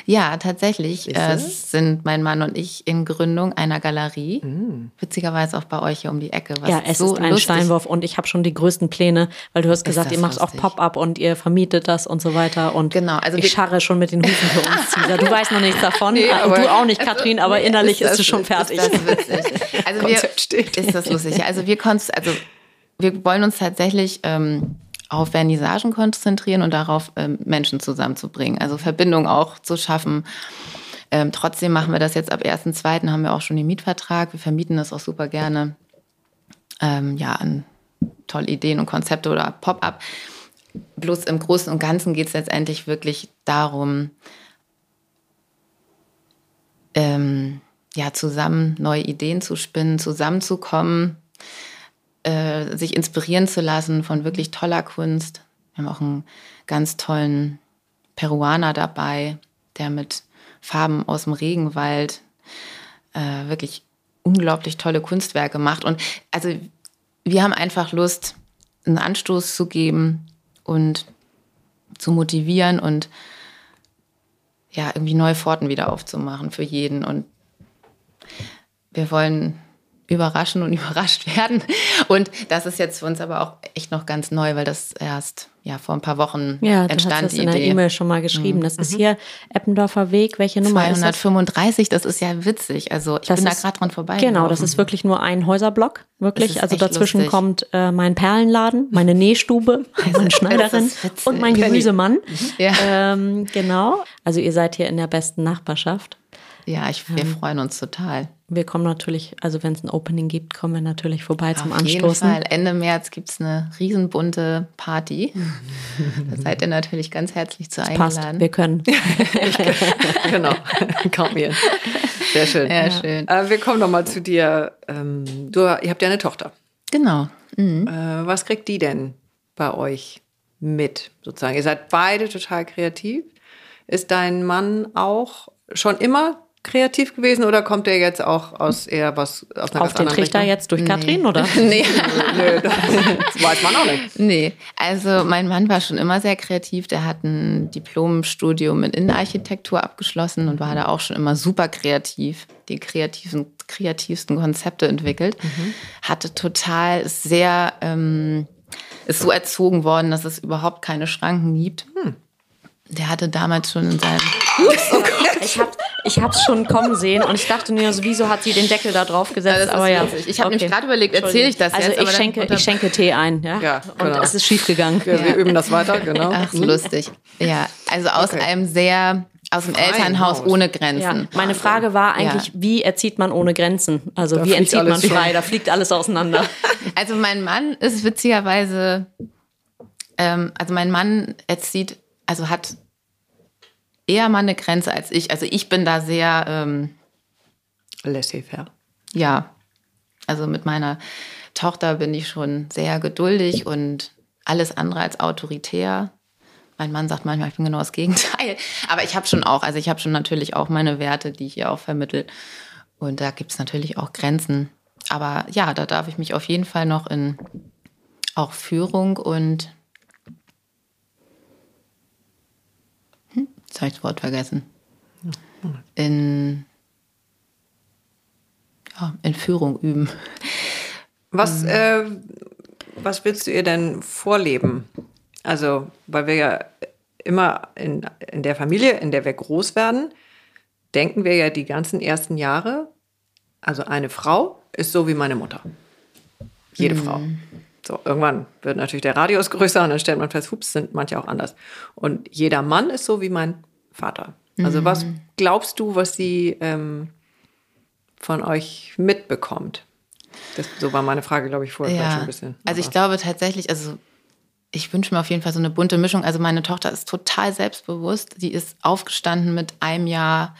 Ja, tatsächlich äh, sind mein Mann und ich in Gründung einer Galerie. Mm. Witzigerweise auch bei euch hier um die Ecke. Was ja, es so ist ein lustig- Steinwurf und ich habe schon die größten Pläne, weil du hast gesagt, ihr macht auch. Pop-up und ihr vermietet das und so weiter. Und Genau, also ich scharre schon mit den Hufen für uns, Cesar. Du weißt noch nichts davon, Nee, aber- du auch nicht, Katrin, aber innerlich ist, das- du schon fertig. Ist das witzig. Also wir, Konzept steht. Ist das lustig? Ja, Also wir, also wir wollen uns tatsächlich ähm, auf Vernissagen konzentrieren und darauf, ähm, Menschen zusammenzubringen. Also Verbindung auch zu schaffen. Ähm, trotzdem machen wir das jetzt ab 1.2. haben wir auch schon den Mietvertrag. Wir vermieten das auch super gerne. Ähm, ja, an tolle Ideen und Konzepte oder Pop-up. Bloß im Großen und Ganzen geht es letztendlich wirklich darum, ähm, ja, zusammen neue Ideen zu spinnen, zusammenzukommen, äh, sich inspirieren zu lassen von wirklich toller Kunst. Wir haben auch einen ganz tollen Peruaner dabei, der mit Farben aus dem Regenwald äh, wirklich unglaublich tolle Kunstwerke macht. Und also wir haben einfach Lust, einen Anstoß zu geben und zu motivieren und ja, irgendwie neue Pforten wieder aufzumachen für jeden. Und wir wollen überraschen und überrascht werden. Und das ist jetzt für uns aber auch echt noch ganz neu, weil das erst ja vor ein paar Wochen Ja, du hast entstand das die in der. E-Mail schon mal geschrieben. Das ist hier Eppendorfer Weg. Welche Nummer ist das? 235, das ist ja witzig. Also ich Das bin da ist- gerade dran vorbei. Genau, das ist wirklich nur ein Häuserblock. Wirklich. Also dazwischen lustig. kommt äh, mein Perlenladen, meine Nähstube, meine Schneiderin und mein Gemüsemann. Ja. Ähm, genau. Also ihr seid hier in der besten Nachbarschaft. Ja, ich, wir freuen uns total. Wir kommen natürlich, also wenn es ein Opening gibt, kommen wir natürlich vorbei zum Auf jeden Anstoßen. Fall. Ende März gibt es eine riesenbunte Party. da seid ihr natürlich ganz herzlich zu Passt, eingeladen. wir können. genau, kommt mir. Sehr schön. Ja, schön. Äh, wir kommen noch mal zu dir. Ähm, du, ihr habt ja eine Tochter. Genau. Mhm. Äh, was kriegt die denn bei euch mit, sozusagen? Ihr seid beide total kreativ. Ist dein Mann auch schon immer kreativ gewesen oder kommt er jetzt auch aus eher was aus einer Auf ganz den Trichter Richtung? jetzt durch Katrin, oder? Nee. Nö, das weiß man auch nicht. Nee, also mein Mann war schon immer sehr kreativ. Der hat ein Diplomstudium in Innenarchitektur abgeschlossen und war da auch schon immer super kreativ. Die kreativen, kreativsten Konzepte entwickelt. Hatte total ist sehr, ähm, ist so erzogen worden, dass es überhaupt keine Schranken gibt. Der hatte damals schon in seinem Ich hab, ich hab's schon kommen sehen und ich dachte nur, so, wieso hat sie den Deckel da drauf gesetzt? Ja, das ist aber ja. Ich hab nämlich gerade überlegt, erzähle ich das also jetzt, aber ich schenke, ich schenke Tee ein, ja. Ja, Und genau. es ist schief gegangen. Wir, wir üben das weiter, genau. Ach, so lustig. Ja, also aus Okay. einem sehr, aus dem Freien Elternhaus Haus. ohne Grenzen. Ja, meine Frage war eigentlich, Ja. wie erzieht man ohne Grenzen? Also Da wie entzieht man frei? schon. Da fliegt alles auseinander. Also mein Mann ist witzigerweise, ähm, also mein Mann erzieht, also hat eher mal eine Grenze als ich. Also ich bin da sehr, ähm, Laissez-faire. ja, also mit meiner Tochter bin ich schon sehr geduldig und alles andere als autoritär. Mein Mann sagt manchmal, ich bin genau das Gegenteil. Aber ich habe schon auch, also ich habe schon natürlich auch meine Werte, die ich ihr auch vermittle. Und da gibt es natürlich auch Grenzen. Aber ja, da darf ich mich auf jeden Fall noch in auch Führung und jetzt habe ich das Wort vergessen. In, ja, in Führung üben. Was, äh, was willst du ihr denn vorleben? Also, weil wir ja immer in, in der Familie, in der wir groß werden, denken wir ja die ganzen ersten Jahre, also eine Frau ist so wie meine Mutter. Jede Frau. So, irgendwann wird natürlich der Radius größer und dann stellt man fest, hups, sind manche auch anders. Und jeder Mann ist so wie mein Vater? Also was glaubst du, was sie ähm, von euch mitbekommt? Das, so war meine Frage, glaube ich, vorher vielleicht schon ein bisschen. Also ich glaube tatsächlich, also ich wünsche mir auf jeden Fall so eine bunte Mischung. Also meine Tochter ist total selbstbewusst. Die ist aufgestanden mit einem Jahr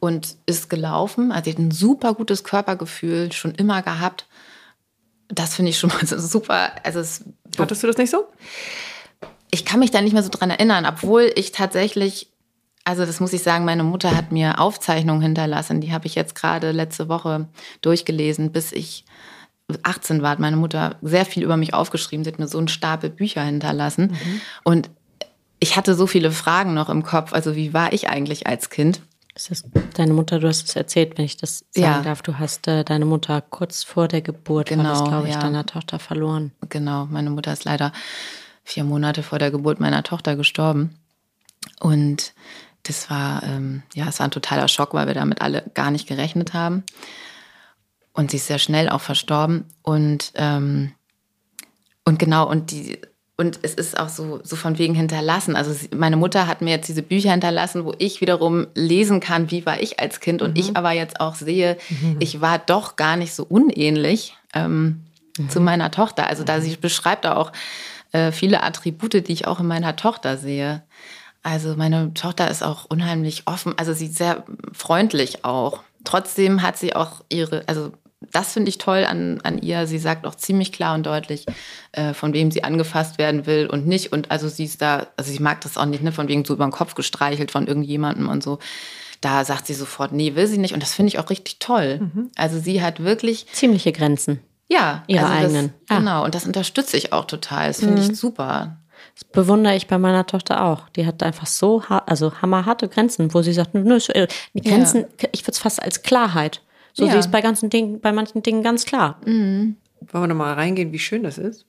und ist gelaufen. Also sie hat ein super gutes Körpergefühl schon immer gehabt. Das finde ich schon mal so super. Also es, Hattest du das nicht so? ich kann mich da nicht mehr so dran erinnern, obwohl ich tatsächlich, also das muss ich sagen, meine Mutter hat mir Aufzeichnungen hinterlassen. Die habe ich jetzt gerade letzte Woche durchgelesen, bis ich 18 war, hat meine Mutter sehr viel über mich aufgeschrieben. Sie hat mir so einen Stapel Bücher hinterlassen. Und ich hatte so viele Fragen noch im Kopf. Also wie war ich eigentlich als Kind? Ist das deine Mutter, du hast es erzählt, wenn ich das sagen Ja. darf. Du hast äh, deine Mutter kurz vor der Geburt, Genau, glaube ich, ja. deiner Tochter verloren. Genau, meine Mutter ist leider vier Monate vor der Geburt meiner Tochter gestorben. Und das war, ähm, ja, es war ein totaler Schock, weil wir damit alle gar nicht gerechnet haben. Und sie ist sehr schnell auch verstorben. Und, ähm, und genau, und die, und es ist auch so, so von wegen hinterlassen. Also meine Mutter hat mir jetzt diese Bücher hinterlassen, wo ich wiederum lesen kann, wie war ich als Kind. Und ich aber jetzt auch sehe, ich war doch gar nicht so unähnlich ähm, zu meiner Tochter. Also da sie beschreibt auch äh, viele Attribute, die ich auch in meiner Tochter sehe. Also meine Tochter ist auch unheimlich offen, also sie ist sehr freundlich auch. Trotzdem hat sie auch ihre, also das finde ich toll an, an ihr. Sie sagt auch ziemlich klar und deutlich, äh, von wem sie angefasst werden will und nicht. Und also sie ist da, also sie mag das auch nicht, ne, von wegen so über den Kopf gestreichelt von irgendjemandem und so. Da sagt sie sofort, nee, will sie nicht. Und das finde ich auch richtig toll. Also sie hat wirklich Ziemliche Grenzen. ja, Ihre also eigenen. Das, Ah. Genau, und das unterstütze ich auch total. Das finde ich super. Das bewundere ich bei meiner Tochter auch. Die hat einfach so, also hammerharte Grenzen, wo sie sagt, nö, äh, die Grenzen, ich würde es fast als Klarheit. So Ja. sie ist bei ganzen Dingen, bei manchen Dingen ganz klar. Wollen wir noch mal reingehen, wie schön das ist?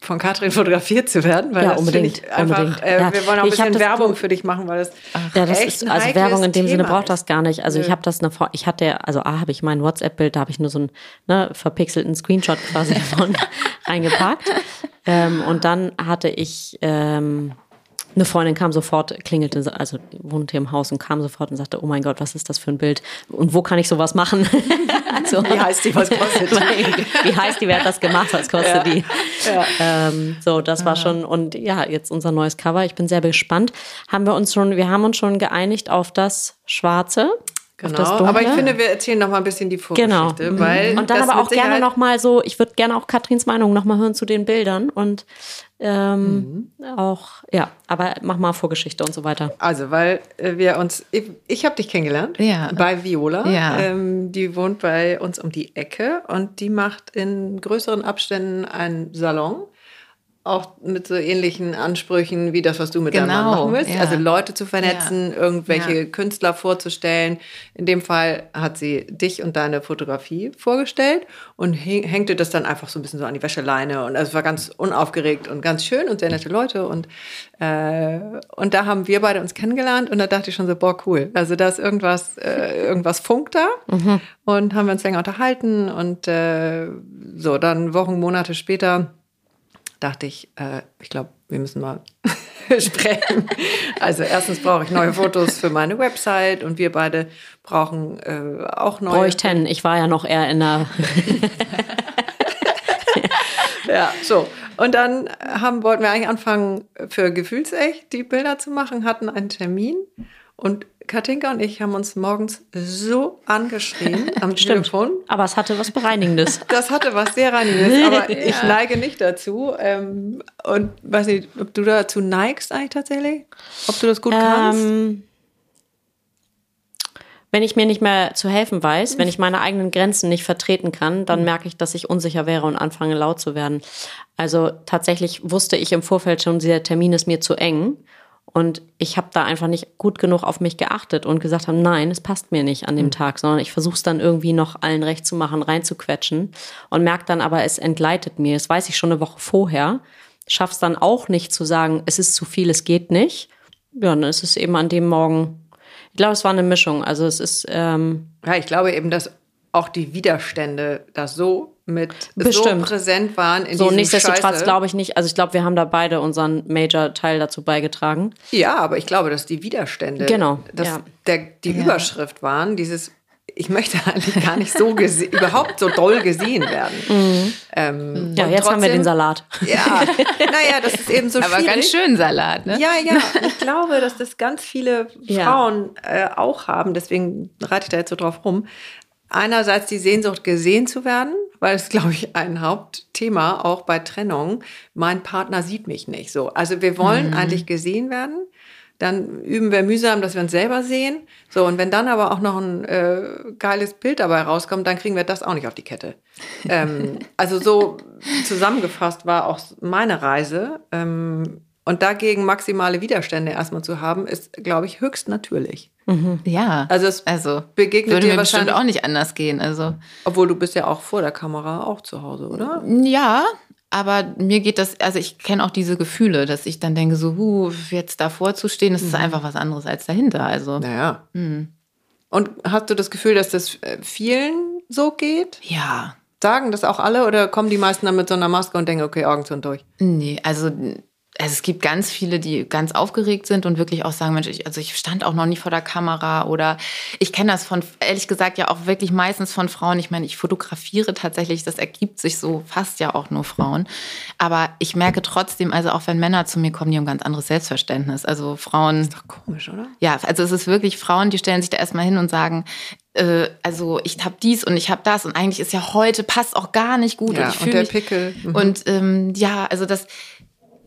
Von Katrin fotografiert zu werden, weil Ja, das unbedingt, ich einfach, unbedingt. Äh, Ja, wir wollen auch ein ich bisschen Werbung für dich machen, weil das Ja, das echt ist ein also Werbung in dem Sinne Thema braucht das gar nicht. Also ich habe das eine, ich hatte, also A habe ich mein WhatsApp-Bild, da habe ich nur so einen ne, verpixelten Screenshot quasi von reingepackt. Ähm, und dann hatte ich ähm, eine Freundin kam sofort, klingelte, also wohnte hier im Haus und kam sofort und sagte, oh mein Gott, was ist das für ein Bild? Und wo kann ich sowas machen? also, Wie heißt die, was kostet die? Wie heißt die, wer hat das gemacht, was kostet die? Ähm, so, das war schon, und ja, jetzt unser neues Cover. Ich bin sehr gespannt. Haben wir uns schon, wir haben uns schon geeinigt auf das Schwarze. Genau, aber ich finde, wir erzählen noch mal ein bisschen die Genau. Vorgeschichte, weil und dann aber auch gerne noch mal so, ich würde gerne auch Katrins Meinung noch mal hören zu den Bildern und ähm, auch, ja, aber mach mal Vorgeschichte und so weiter. Also, weil äh, wir uns, ich, ich habe dich kennengelernt Ja. bei Viola. Ja. Ähm, die wohnt bei uns um die Ecke und die macht in größeren Abständen einen Salon. Auch mit so ähnlichen Ansprüchen wie das, was du mit deinem Mann Genau, machen willst. ja. Also Leute zu vernetzen, Ja. irgendwelche Ja. Künstler vorzustellen. In dem Fall hat sie dich und deine Fotografie vorgestellt und häng- hängte das dann einfach so ein bisschen so an die Wäscheleine. Und also es war ganz unaufgeregt und ganz schön und sehr nette Leute. Und, äh, und da haben wir beide uns kennengelernt und da dachte ich schon so, boah, cool. Also da ist irgendwas, äh, irgendwas funkt da. Und haben wir uns länger unterhalten und äh, so, dann Wochen, Monate später dachte ich, äh, ich glaube, wir müssen mal sprechen. Also erstens brauche ich neue Fotos für meine Website und wir beide brauchen äh, auch neue. Bräuchten, ich war ja noch eher in der, Ja, so. Und dann haben, wollten wir eigentlich anfangen, für Gefühlsecht die Bilder zu machen, hatten einen Termin und Katinka und ich haben uns morgens so angeschrien am Telefon. aber es hatte was Bereinigendes. Das hatte was sehr Reiniges, aber ich neige nicht dazu. Ähm, und weiß nicht, ob du dazu neigst eigentlich tatsächlich? Ob du das gut kannst? Ähm, wenn ich mir nicht mehr zu helfen weiß, wenn ich meine eigenen Grenzen nicht vertreten kann, dann merke ich, dass ich unsicher wäre und anfange laut zu werden. Also tatsächlich wusste ich im Vorfeld schon, dieser Termin ist mir zu eng. Und ich habe da einfach nicht gut genug auf mich geachtet und gesagt haben, nein, es passt mir nicht an dem Tag, sondern ich versuche es dann irgendwie noch allen recht zu machen, reinzuquetschen und merke dann aber, es entgleitet mir. Das weiß ich schon eine Woche vorher. Schaff's dann auch nicht zu sagen, es ist zu viel, es geht nicht. Ja, dann ist es eben an dem Morgen. Ich glaube, es war eine Mischung. Also es ist, ähm, Ja, ich glaube eben, dass auch die Widerstände das so mit Bestimmt. so präsent waren in So, diesem nichtsdestotrotz glaube ich nicht. Also ich glaube, wir haben da beide unseren Major-Teil dazu beigetragen. Ja, aber ich glaube, dass die Widerstände, Genau, dass ja. der, die Überschrift waren, dieses, ich möchte eigentlich gar nicht so überhaupt so doll gesehen werden. Ähm, Mhm. Ja, und jetzt haben wir trotzdem- den Salat. Ja, naja, das ist eben so Aber schwierig. ganz schön Salat, ne? Ja, ja. Ich glaube, dass das ganz viele Ja. Frauen äh, auch haben. Deswegen reite ich da jetzt so drauf rum. Einerseits die Sehnsucht, gesehen zu werden, weil es, glaube ich, ein Hauptthema auch bei Trennung. Mein Partner sieht mich nicht so. Also wir wollen eigentlich gesehen werden. Dann üben wir mühsam, dass wir uns selber sehen. So, und wenn dann aber auch noch ein äh, geiles Bild dabei rauskommt, dann kriegen wir das auch nicht auf die Kette. ähm, also so zusammengefasst war auch meine Reise. Ähm, und dagegen maximale Widerstände erstmal zu haben, ist, glaube ich, höchst natürlich. Ja. Also es also begegnet würde dir mir bestimmt wahrscheinlich- auch nicht anders gehen. Also Obwohl du bist ja auch vor der Kamera auch zu Hause, oder? ja, aber mir geht das, also ich kenne auch diese Gefühle, dass ich dann denke, so, huh, jetzt davor zu stehen, das ist einfach was anderes als dahinter. Also Naja. Und hast du das Gefühl, dass das äh, vielen so geht? ja, Sagen das auch alle oder kommen die meisten dann mit so einer Maske und denken, okay, Augen zu und durch? Nee, also, also es gibt ganz viele, die ganz aufgeregt sind und wirklich auch sagen, Mensch, ich, also ich stand auch noch nie vor der Kamera oder ich kenne das von, ehrlich gesagt, ja auch wirklich meistens von Frauen. Ich meine, ich fotografiere tatsächlich, das ergibt sich so fast ja auch nur Frauen. Aber ich merke trotzdem, also auch wenn Männer zu mir kommen, die haben ein ganz anderes Selbstverständnis. Also Frauen. Komisch, oder? Ja, also es ist wirklich Frauen, die stellen sich da erstmal hin und sagen, äh, also ich habe dies und ich habe das und eigentlich ist ja heute passt auch gar nicht gut Ja, und ich fühle der mich Pickel. Mhm. und ähm, ja, also das,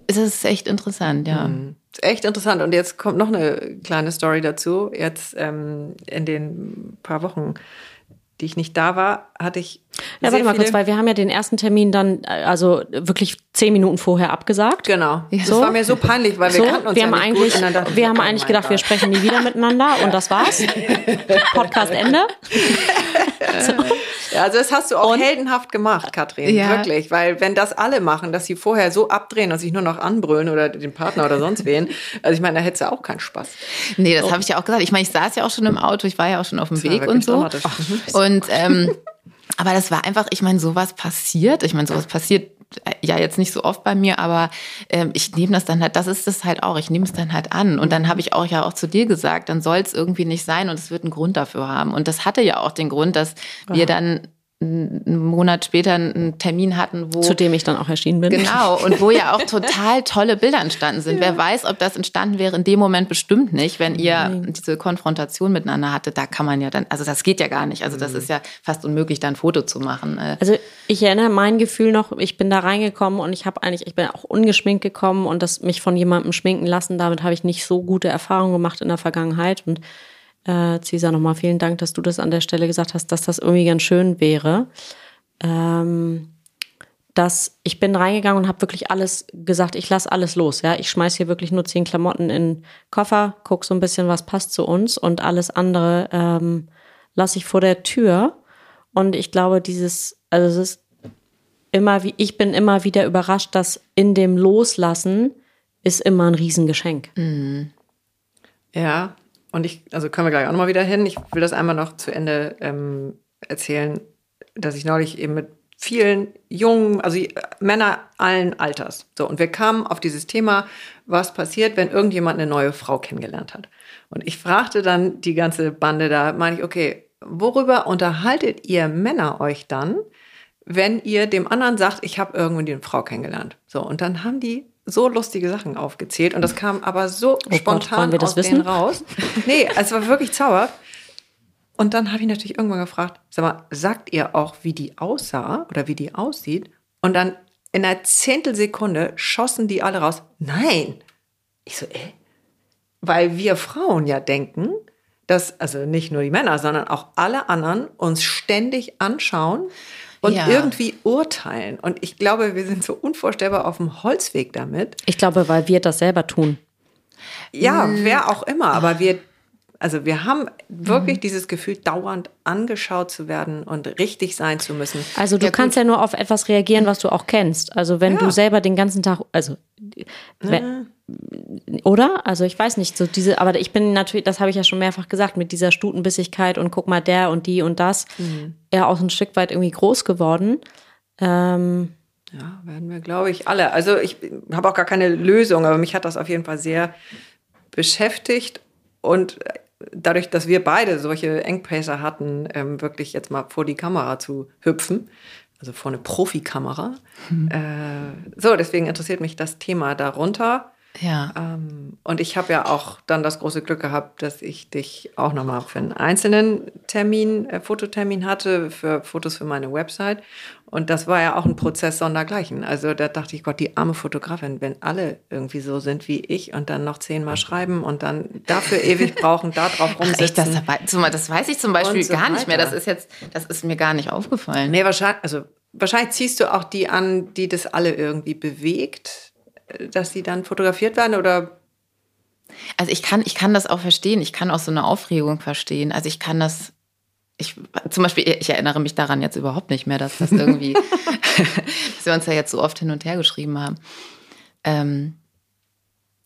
das ist echt interessant, ja. Ist echt interessant. Und jetzt kommt noch eine kleine Story dazu. Jetzt ähm, in den paar Wochen, die ich nicht da war, hatte ich. Ja, warte mal kurz, weil wir haben ja den ersten Termin dann, äh, also wirklich zehn Minuten vorher abgesagt. Genau. Das So. war mir so peinlich, weil wir So, kannten uns wir ja haben nicht eigentlich, gut. Und dann dachte ich, wir haben oh eigentlich gedacht, wir Gott. sprechen nie wieder miteinander und das war's. Podcast Ende. Ja, also das hast du auch Und? heldenhaft gemacht, Katrin. Ja. Wirklich. Weil wenn das alle machen, dass sie vorher so abdrehen und sich nur noch anbrüllen oder den Partner oder sonst wen, also ich meine, da hättest du auch keinen Spaß. Nee, das habe ich ja auch gesagt. Ich meine, ich saß ja auch schon im Auto, ich war ja auch schon auf dem war Weg und so. Und ähm, aber das war einfach, ich meine, sowas passiert. Ich meine, sowas passiert äh, ja jetzt nicht so oft bei mir, aber ähm, ich nehme das dann halt, das ist das halt auch, ich nehme es dann halt an. Und dann habe ich auch ja auch zu dir gesagt, dann soll es irgendwie nicht sein und es wird einen Grund dafür haben. Und das hatte ja auch den Grund, dass wir dann einen Monat später einen Termin hatten, wo Zu dem ich dann auch erschienen bin. Genau, und wo ja auch total tolle Bilder entstanden sind. Wer weiß, ob das entstanden wäre in dem Moment bestimmt nicht, wenn ihr diese Konfrontation miteinander hattet. Da kann man ja dann, also das geht ja gar nicht. Also das ist ja fast unmöglich, da ein Foto zu machen. Äh, Also ich erinnere mein Gefühl noch, ich bin da reingekommen und ich habe eigentlich, ich bin auch ungeschminkt gekommen und das mich von jemandem schminken lassen, damit habe ich nicht so gute Erfahrungen gemacht in der Vergangenheit. Und äh, Cesar, nochmal vielen Dank, dass du das an der Stelle gesagt hast, dass das irgendwie ganz schön wäre. Ähm, dass ich bin reingegangen und habe wirklich alles gesagt, ich lasse alles los. Ja, ich schmeiß hier wirklich nur zehn Klamotten in den Koffer, guck so ein bisschen, was passt zu uns und alles andere ähm, lasse ich vor der Tür. Und ich glaube, dieses, also es ist immer wie, ich bin immer wieder überrascht, dass in dem Loslassen ist immer ein Riesengeschenk. Ja, und ich, also können wir gleich auch nochmal wieder hin. Ich will das einmal noch zu Ende ähm, erzählen, dass ich neulich eben mit vielen jungen, also äh, Männer allen Alters. So, und wir kamen auf dieses Thema, was passiert, wenn irgendjemand eine neue Frau kennengelernt hat. Und ich fragte dann die ganze Bande da, meine ich, okay, worüber unterhaltet ihr Männer euch dann, wenn ihr dem anderen sagt, ich habe irgendwie eine Frau kennengelernt? So, und dann haben die so lustige Sachen aufgezählt und das kam aber so Gott, spontan das aus wissen? denen raus. Nee, es war wirklich zauberhaft. Und dann habe ich natürlich irgendwann gefragt, sag mal, sagt ihr auch, wie die aussah oder wie die aussieht? Und dann in einer Zehntelsekunde schossen die alle raus. Nein. Ich so, äh? Weil wir Frauen ja denken, dass, also nicht nur die Männer, sondern auch alle anderen uns ständig anschauen und Ja. irgendwie urteilen. Und ich glaube, wir sind so unvorstellbar auf dem Holzweg damit. Ich glaube, weil wir das selber tun. Ja, Mhm. wer auch immer, aber wir, also wir haben Mhm. wirklich dieses Gefühl, dauernd angeschaut zu werden und richtig sein zu müssen. Also du Ja, gut. kannst ja nur auf etwas reagieren, was du auch kennst. Also wenn du selber den ganzen Tag, also wenn, oder? Also ich weiß nicht, so diese, aber ich bin natürlich, das habe ich ja schon mehrfach gesagt, mit dieser Stutenbissigkeit und guck mal der und die und das, ja auch ein Stück weit irgendwie groß geworden. Ähm, ja, werden wir, glaube ich, alle. Also ich habe auch gar keine Lösung, aber mich hat das auf jeden Fall sehr beschäftigt und dadurch, dass wir beide solche Engpässe hatten, ähm, wirklich jetzt mal vor die Kamera zu hüpfen, also vor eine Profikamera. Mhm. Äh, so, deswegen interessiert mich das Thema darunter. Ja. Ähm, und ich habe ja auch dann das große Glück gehabt, dass ich dich auch nochmal für einen einzelnen Termin, äh, Fototermin hatte, für Fotos für meine Website. Und das war ja auch ein Prozess sondergleichen. Also da dachte ich, Gott, die arme Fotografin, wenn alle irgendwie so sind wie ich und dann noch zehnmal schreiben und dann dafür ewig brauchen, da drauf rumsitzen. Ach, echt, das, das weiß ich zum Beispiel so gar nicht mehr. Das ist jetzt, das ist mir gar nicht aufgefallen. Nee, wahrscheinlich, also wahrscheinlich ziehst du auch die an, die das alle irgendwie bewegt, dass sie dann fotografiert werden oder also ich kann, ich kann das auch verstehen. Ich kann auch so eine Aufregung verstehen. Also ich kann das ich zum Beispiel, ich erinnere mich daran jetzt überhaupt nicht mehr, dass das irgendwie, dass wir uns ja jetzt so oft hin und her geschrieben haben. Ähm,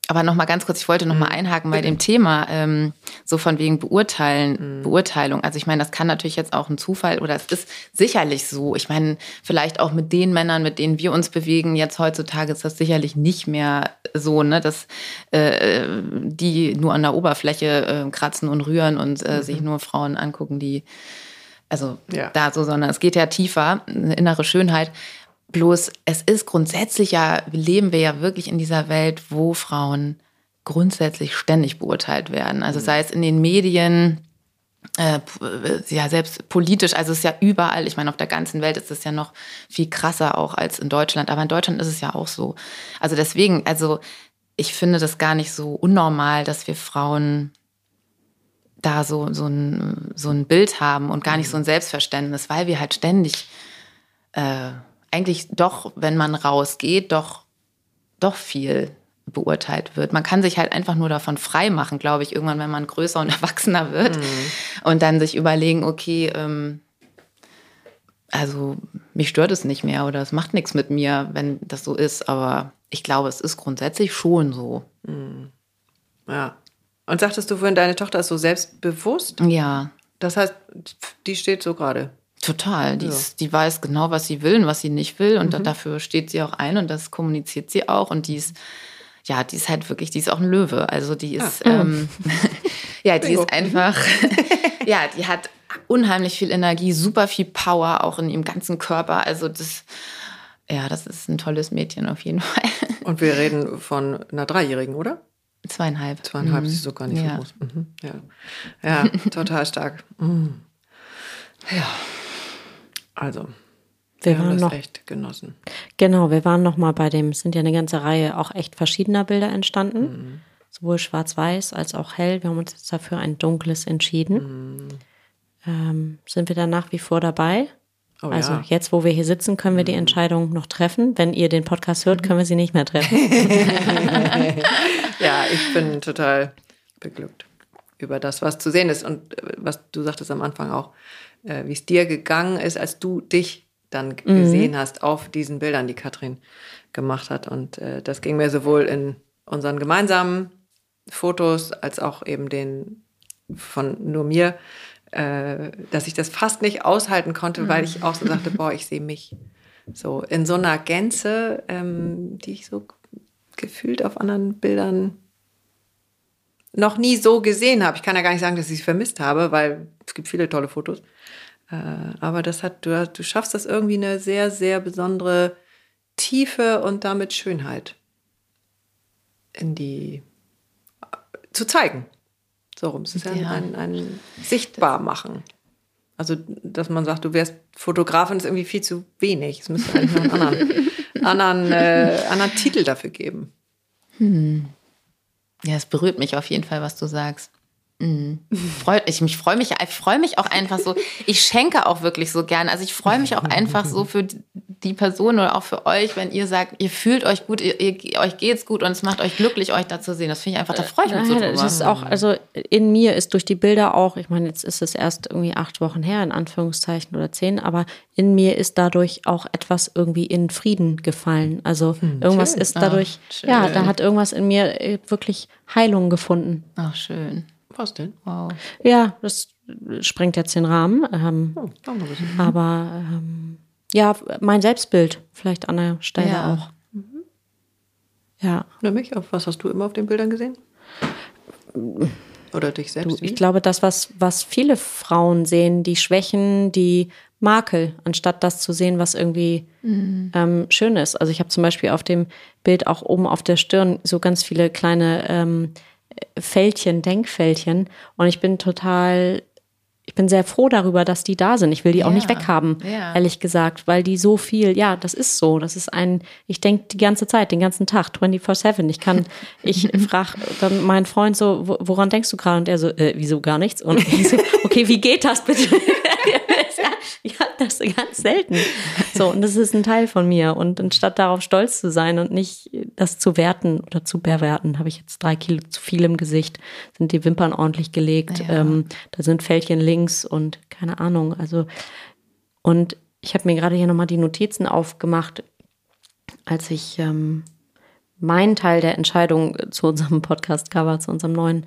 aber noch mal ganz kurz, ich wollte noch mal mhm. einhaken bei dem Thema, ähm, so von wegen Beurteilen, mhm. Beurteilung. Also ich meine, das kann natürlich jetzt auch ein Zufall oder es ist sicherlich so. Ich meine, vielleicht auch mit den Männern, mit denen wir uns bewegen, jetzt heutzutage ist das sicherlich nicht mehr so, ne, dass äh, die nur an der Oberfläche äh, kratzen und rühren und äh, mhm. sich nur Frauen angucken, die also ja. da so, sondern es geht ja tiefer, eine innere Schönheit. Bloß es ist grundsätzlich ja, leben wir ja wirklich in dieser Welt, wo Frauen grundsätzlich ständig beurteilt werden. Also mhm. sei es in den Medien, äh, ja, selbst politisch, also es ist ja überall, ich meine, auf der ganzen Welt ist es ja noch viel krasser auch als in Deutschland, aber in Deutschland ist es ja auch so. Also deswegen, also ich finde das gar nicht so unnormal, dass wir Frauen da so, so, ein, so ein Bild haben und gar nicht so ein Selbstverständnis, weil wir halt ständig äh, eigentlich doch, wenn man rausgeht, doch, doch viel beurteilt wird. Man kann sich halt einfach nur davon frei machen, glaube ich, irgendwann, wenn man größer und erwachsener wird mhm. und dann sich überlegen, okay, ähm, also mich stört es nicht mehr oder es macht nichts mit mir, wenn das so ist, aber ich glaube, es ist grundsätzlich schon so. Mhm. Ja. Und sagtest du vorhin, deine Tochter ist so selbstbewusst? Ja. Das heißt, die steht so gerade. Total. Die, ja. ist, die weiß genau, was sie will und was sie nicht will. Und mhm. dafür steht sie auch ein und das kommuniziert sie auch. Und die ist, ja, die ist halt wirklich, die ist auch ein Löwe. Also die ist, ah. ähm, ja, die ist einfach, ja, die hat unheimlich viel Energie, super viel Power auch in ihrem ganzen Körper. Also das, ja, das ist ein tolles Mädchen auf jeden Fall. Und wir reden von einer Dreijährigen, oder? Zweieinhalb. Zweieinhalb, mhm. sie ist so gar nicht ja. so groß. Mhm. Ja. ja, total stark. Mhm. Ja. Also, wir, wir haben das noch, echt genossen. Genau, wir waren noch mal bei dem, es sind ja eine ganze Reihe auch echt verschiedener Bilder entstanden. Mhm. Sowohl schwarz-weiß als auch hell. Wir haben uns jetzt dafür ein dunkles entschieden. Mhm. Ähm, sind wir da nach wie vor dabei? Oh, also ja. jetzt, wo wir hier sitzen, können wir die mhm. Entscheidung noch treffen. Wenn ihr den Podcast hört, können wir sie nicht mehr treffen. ja, ich bin total beglückt über das, was zu sehen ist. Und äh, was du sagtest am Anfang auch, äh, wie es dir gegangen ist, als du dich dann mhm. gesehen hast auf diesen Bildern, die Katrin gemacht hat. Und äh, das ging mir sowohl in unseren gemeinsamen Fotos als auch eben den von nur mir, äh, dass ich das fast nicht aushalten konnte, mhm. weil ich auch so sagte, boah, ich sehe mich so in so einer Gänze, ähm, die ich so gefühlt auf anderen Bildern noch nie so gesehen habe. Ich kann ja gar nicht sagen, dass ich es vermisst habe, weil es gibt viele tolle Fotos. Äh, aber das hat, du, du schaffst das irgendwie eine sehr, sehr besondere Tiefe und damit Schönheit in die zu zeigen. So rum. Es ist ja ein, ein, ein Sichtbarmachen. Also, dass man sagt, du wärst Fotografin, ist irgendwie viel zu wenig. Es müsste eigentlich noch einen anderen, anderen, äh, anderen Titel dafür geben. Hm. Ja, es berührt mich auf jeden Fall, was du sagst. Mhm. Freut ich mich freue mich ich freue mich auch einfach so. Ich schenke auch wirklich so gern also ich freue mich auch einfach so für die Person oder auch für euch wenn ihr sagt ihr fühlt euch gut ihr, ihr, euch geht's gut und es macht euch glücklich euch da zu sehen. Das finde ich einfach da freue ich mich so drüber. das ist auch also in mir ist durch die Bilder auch ich meine jetzt ist es erst irgendwie acht Wochen her in Anführungszeichen oder zehn aber in mir ist dadurch auch etwas irgendwie in Frieden gefallen. Also hm, irgendwas schön. ist dadurch Ach, ja da hat irgendwas in mir äh, wirklich Heilung gefunden. Ach schön Was denn? Wow. Ja, das sprengt jetzt den Rahmen. Ähm, oh, aber ähm, ja, mein Selbstbild vielleicht an der Stelle Ja. auch. Ja. Oder mich? Auf was hast du immer auf den Bildern gesehen? Oder dich selbst? Du, ich glaube, das, was, was viele Frauen sehen, die Schwächen, die Makel, anstatt das zu sehen, was irgendwie ähm, schön ist. Also ich habe zum Beispiel auf dem Bild auch oben auf der Stirn so ganz viele kleine ähm, Fältchen, Denkfältchen. Und ich bin total, ich bin sehr froh darüber, dass die da sind. Ich will die auch Ja, nicht weghaben, ja. ehrlich gesagt, weil die so viel, ja, das ist so. Das ist ein, ich denke die ganze Zeit, den ganzen Tag, 24-7. Ich kann, ich frage dann meinen Freund so, wo- woran denkst du gerade? Und er so, äh, wieso gar nichts? Und ich so, okay, wie geht das bitte? ja, das ganz selten. So, und das ist ein Teil von mir. Und anstatt darauf stolz zu sein und nicht das zu werten oder zu bewerten, habe ich jetzt drei Kilo zu viel im Gesicht, sind die Wimpern ordentlich gelegt, Ja. ähm, da sind Fältchen links und keine Ahnung. Also, und ich habe mir gerade hier nochmal die Notizen aufgemacht, als ich ähm, meinen Teil der Entscheidung zu unserem Podcast-Cover, zu unserem neuen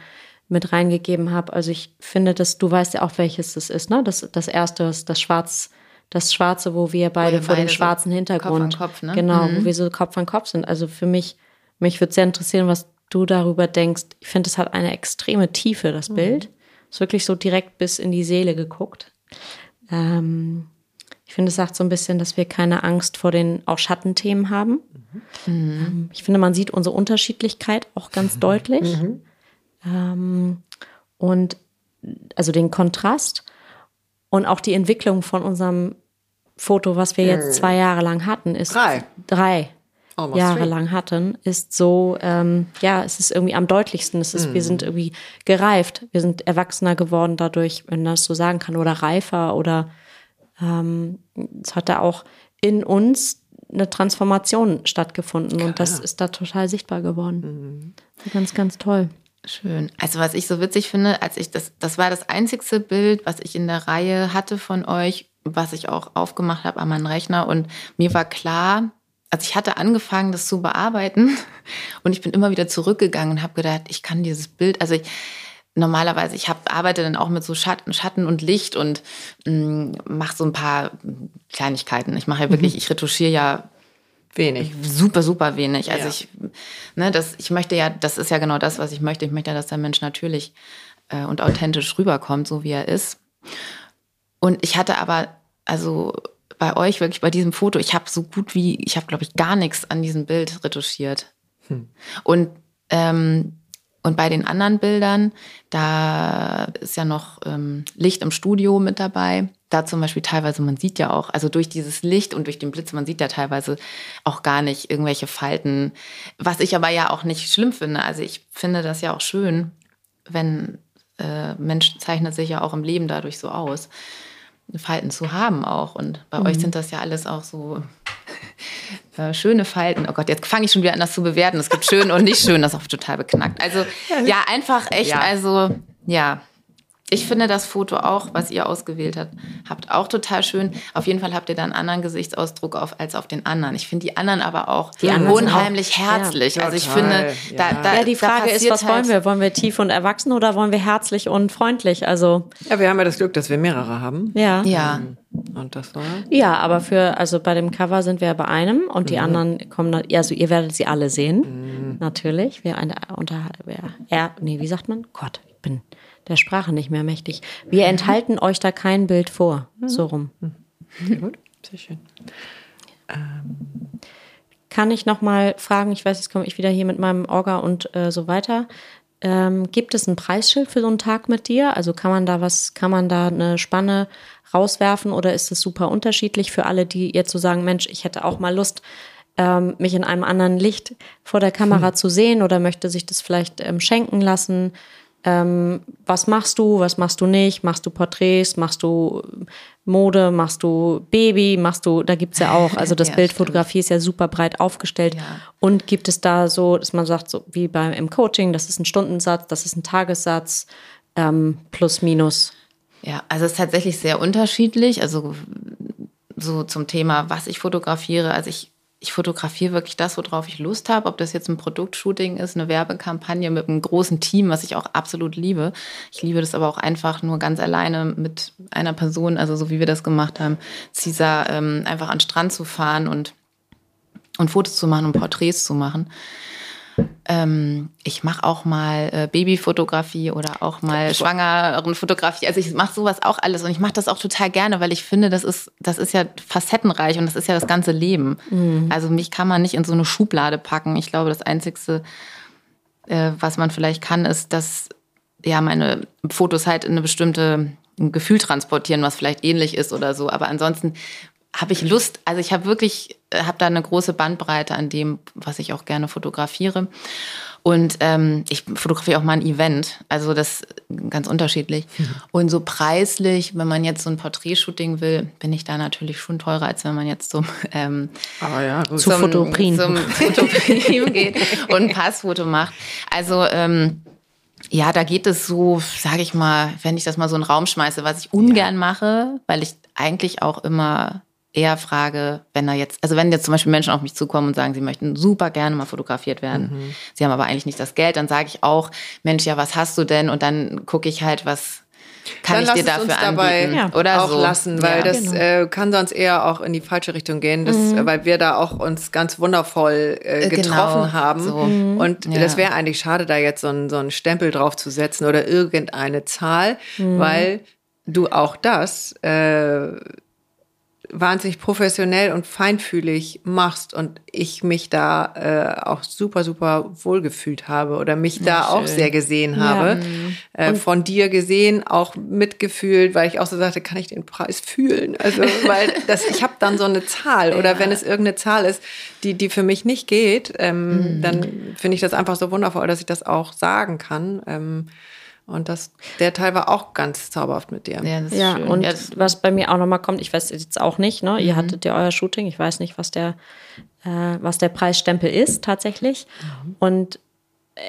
mit reingegeben habe. Also ich finde, dass du weißt ja auch, welches das ist, ne? Das, das erste, das, das Schwarz, das Schwarze, wo wir beide ihr vor dem beide so schwarzen Hintergrund, Kopf an Kopf, ne? genau, wo wir so Kopf an Kopf sind. Also für mich, mich würde sehr interessieren, was du darüber denkst. Ich finde, es hat eine extreme Tiefe, das Bild. Ist wirklich so direkt bis in die Seele geguckt. Ähm, ich finde, es sagt so ein bisschen, dass wir keine Angst vor den auch Schattenthemen haben. Ähm, ich finde, man sieht unsere Unterschiedlichkeit auch ganz deutlich. Ähm, und also den Kontrast und auch die Entwicklung von unserem Foto, was wir jetzt zwei Jahre lang hatten, ist Drei. drei Almost Jahre three. lang hatten, ist so, ähm, ja, es ist irgendwie am deutlichsten. Es ist, wir sind irgendwie gereift, wir sind erwachsener geworden dadurch, wenn man das so sagen kann, oder reifer oder ähm, es hat da auch in uns eine Transformation stattgefunden und das ist da total sichtbar geworden. Ganz, ganz toll. Schön. Also was ich so witzig finde, als ich das, das war das einzigste Bild, was ich in der Reihe hatte von euch, was ich auch aufgemacht habe an meinen Rechner und mir war klar, also ich hatte angefangen, das zu bearbeiten und ich bin immer wieder zurückgegangen und habe gedacht, ich kann dieses Bild, also ich, normalerweise, ich hab, arbeite dann auch mit so Schatten, Schatten und Licht und mache so ein paar Kleinigkeiten. Ich mache ja wirklich, ich retuschiere ja Wenig. super, super wenig. Also Ja. ich, ne, das, ich möchte ja, das ist ja genau das, was ich möchte. Ich möchte ja, dass der Mensch natürlich äh, und authentisch rüberkommt, so wie er ist. Und ich hatte aber, also bei euch wirklich bei diesem Foto, ich habe so gut wie, ich habe glaube ich gar nichts an diesem Bild retuschiert. Und ähm, und bei den anderen Bildern, da ist ja noch ähm, Licht im Studio mit dabei. Da zum Beispiel teilweise, man sieht ja auch, also durch dieses Licht und durch den Blitz, man sieht ja teilweise auch gar nicht irgendwelche Falten. Was ich aber ja auch nicht schlimm finde. Also ich finde das ja auch schön, wenn äh, Mensch zeichnet sich ja auch im Leben dadurch so aus, Falten zu haben auch. Und bei euch sind das ja alles auch so äh, schöne Falten. Oh Gott, jetzt fange ich schon wieder an, das zu bewerten. Es gibt schön und nicht schön, das ist auch total beknackt. Also ja, einfach echt, Ja. also ja. Ich finde das Foto auch, was ihr ausgewählt habt, habt auch total schön. Auf jeden Fall habt ihr da einen anderen Gesichtsausdruck auf, als auf den anderen. Ich finde die anderen aber auch Die anderen unheimlich auch- herzlich. ja. also ich Total, finde, da, ja. da, Ja, die da Frage ist, was halt- wollen wir? Wollen wir tief und erwachsen oder wollen wir herzlich und freundlich? Also, Ja, wir haben ja das Glück, dass wir mehrere haben. ja. Ja, Und das war. Ja, aber für, also bei dem Cover sind wir bei einem und die anderen kommen, dann- also ihr werdet sie alle sehen. Natürlich. Wir eine, unter, wir, er, nee, wie sagt man? Gott, ich bin der Sprache nicht mehr mächtig. Wir enthalten euch da kein Bild vor. So rum. Sehr gut. Sehr schön. Kann ich noch mal fragen, ich weiß, jetzt komme ich wieder hier mit meinem Orga und äh, so weiter. Ähm, gibt es ein Preisschild für so einen Tag mit dir? Also kann man da was, kann man da eine Spanne rauswerfen oder ist es super unterschiedlich für alle, die jetzt so sagen, Mensch, ich hätte auch mal Lust, ähm, mich in einem anderen Licht vor der Kamera zu sehen oder möchte sich das vielleicht ähm, schenken lassen? Ähm, was machst du, was machst du nicht? Machst du Porträts, machst du Mode, machst du Baby, machst du, da gibt's ja auch, also das Ja, Bildfotografie ist ja super breit aufgestellt. Ja. Und gibt es da so, dass man sagt, so wie beim im Coaching, das ist ein Stundensatz, das ist ein Tagessatz, ähm, plus minus. Ja, also es ist tatsächlich sehr unterschiedlich. Also so zum Thema, was ich fotografiere. Also ich, ich fotografiere wirklich das, worauf ich Lust habe. Ob das jetzt ein Produktshooting ist, eine Werbekampagne mit einem großen Team, was ich auch absolut liebe. Ich liebe das aber auch einfach nur ganz alleine mit einer Person, also so wie wir das gemacht haben, Cesar, ähm, einfach an den Strand zu fahren und, und Fotos zu machen und Porträts zu machen. Ähm, ich mache auch mal äh, Babyfotografie oder auch mal Schwangerenfotografie. Also ich mache sowas auch alles und ich mache das auch total gerne, weil ich finde, das ist, das ist ja facettenreich und das ist ja das ganze Leben. Mhm. Also mich kann man nicht in so eine Schublade packen. Ich glaube, das Einzige, äh, was man vielleicht kann, ist, dass ja meine Fotos halt in eine bestimmte ein Gefühl transportieren, was vielleicht ähnlich ist oder so. Aber ansonsten habe ich Lust, also ich habe wirklich, habe da eine große Bandbreite an dem, was ich auch gerne fotografiere. Und ähm, ich fotografiere auch mal ein Event, also das ganz unterschiedlich. Mhm. Und so preislich, wenn man jetzt so ein Porträtshooting will, bin ich da natürlich schon teurer, als wenn man jetzt zum, ähm, ah ja, zum, zum Fotoprin. zum geht und ein Passfoto macht. Also ähm, ja, da geht es so, sage ich mal, wenn ich das mal so in den Raum schmeiße, was ich ungern mache, weil ich eigentlich auch immer eher frage, wenn da jetzt, also wenn jetzt zum Beispiel Menschen auf mich zukommen und sagen, sie möchten super gerne mal fotografiert werden, mhm. sie haben aber eigentlich nicht das Geld, dann sage ich auch, Mensch, ja, was hast du denn? Und dann gucke ich halt, was kann dann ich dir dafür dabei anbieten? Ja. Oder auch so. lassen, weil ja, das genau. äh, kann sonst eher auch in die falsche Richtung gehen, das, mhm. weil wir da auch uns ganz wundervoll äh, äh getroffen genau. haben. So. Mhm. Und ja. das wäre eigentlich schade, da jetzt so einen so einen Stempel drauf zu setzen oder irgendeine Zahl, mhm. weil du auch das äh, wahnsinnig professionell und feinfühlig machst und ich mich da äh, auch super, super wohlgefühlt habe oder mich ja, da schön. auch sehr gesehen habe. Ja. Äh, von dir gesehen, auch mitgefühlt, weil ich auch so sagte, kann ich den Preis fühlen? Also, weil das, ich habe dann so eine Zahl oder ja. wenn es irgendeine Zahl ist, die, die für mich nicht geht, ähm, mhm. dann finde ich das einfach so wundervoll, dass ich das auch sagen kann. Ähm, und das, der Teil war auch ganz zauberhaft mit dir. Ja, ja und ja, was bei mir auch nochmal kommt, ich weiß jetzt auch nicht, ne? Ihr mhm. hattet ja euer Shooting, ich weiß nicht, was der, äh, was der Preisstempel ist tatsächlich. Mhm. Und äh,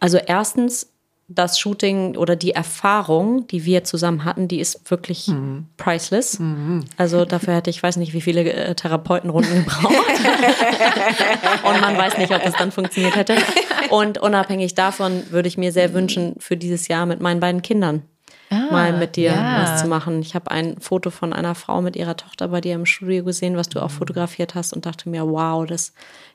also erstens das Shooting oder die Erfahrung, die wir zusammen hatten, die ist wirklich mhm. priceless. Mhm. Also dafür hätte ich weiß nicht, wie viele äh, Therapeutenrunden gebraucht. Und man weiß nicht, ob das dann funktioniert hätte. Und unabhängig davon würde ich mir sehr wünschen, für dieses Jahr mit meinen beiden Kindern ah, mal mit dir ja. was zu machen. Ich habe ein Foto von einer Frau mit ihrer Tochter bei dir im Studio gesehen, was du auch fotografiert hast und dachte mir, wow, das,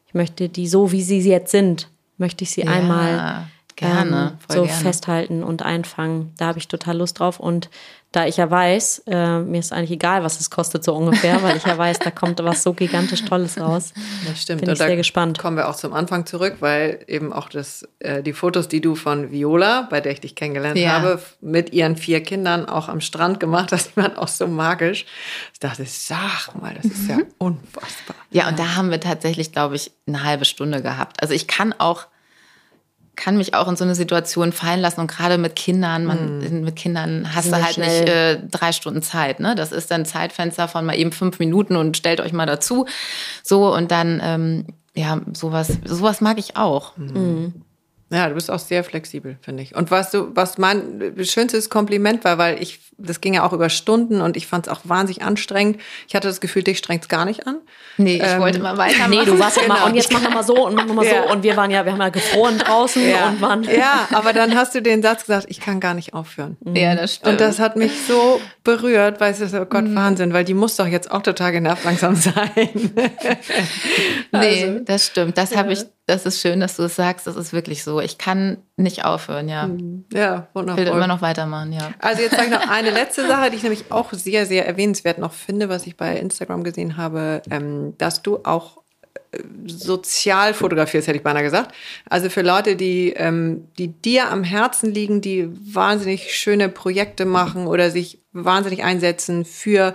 ich möchte die so, wie sie jetzt sind, möchte ich sie ja. einmal Gerne, ähm, so gerne. festhalten und einfangen. Da habe ich total Lust drauf. Und da ich ja weiß, äh, mir ist eigentlich egal, was es kostet so ungefähr, weil ich ja weiß, da kommt was so gigantisch Tolles raus. Das stimmt. Bin ich sehr gespannt. Kommen wir auch zum Anfang zurück, weil eben auch das, äh, die Fotos, die du von Viola, bei der ich dich kennengelernt ja. habe, mit ihren vier Kindern auch am Strand gemacht hast, die waren auch so magisch. Ich dachte, sag mal, das ist ja unfassbar. Ja, und da haben wir tatsächlich, glaube ich, eine halbe Stunde gehabt. Also ich kann auch kann mich auch in so eine Situation fallen lassen und gerade mit Kindern, man, mm. mit Kindern hast du halt schnell. nicht äh, drei Stunden Zeit. Ne? Das ist dann ein Zeitfenster von mal eben fünf Minuten und stellt euch mal dazu. So und dann, ähm, ja, sowas, sowas mag ich auch. Mm. Ja, du bist auch sehr flexibel, finde ich. Und was du, was mein schönstes Kompliment war, weil ich, das ging ja auch über Stunden und ich fand es auch wahnsinnig anstrengend. Ich hatte das Gefühl, dich strengt es gar nicht an. Nee, ich ähm, wollte immer weitermachen. Nee, du warst ja immer, und jetzt mach nochmal so und mach nochmal ja. so. Und wir waren ja, wir haben ja gefroren draußen ja. und waren. Ja, aber dann hast du den Satz gesagt, ich kann gar nicht aufhören. Ja, das stimmt. Und das hat mich so berührt, weil es ist, oh Gott, mhm. Wahnsinn, weil die muss doch jetzt auch total genervt langsam sein. nee, also, das stimmt. Das ja. habe ich das ist schön, dass du es sagst. Das ist wirklich so. Ich kann nicht aufhören, ja. Mhm. Ja, wundervoll. Ich will immer noch weitermachen, ja. Also jetzt sage ich noch eine letzte Sache, die ich nämlich auch sehr, sehr erwähnenswert noch finde, was ich bei Instagram gesehen habe, ähm, dass du auch äh, sozial fotografierst, hätte ich beinahe gesagt. Also für Leute, die, ähm, die dir am Herzen liegen, die wahnsinnig schöne Projekte machen oder sich wahnsinnig einsetzen für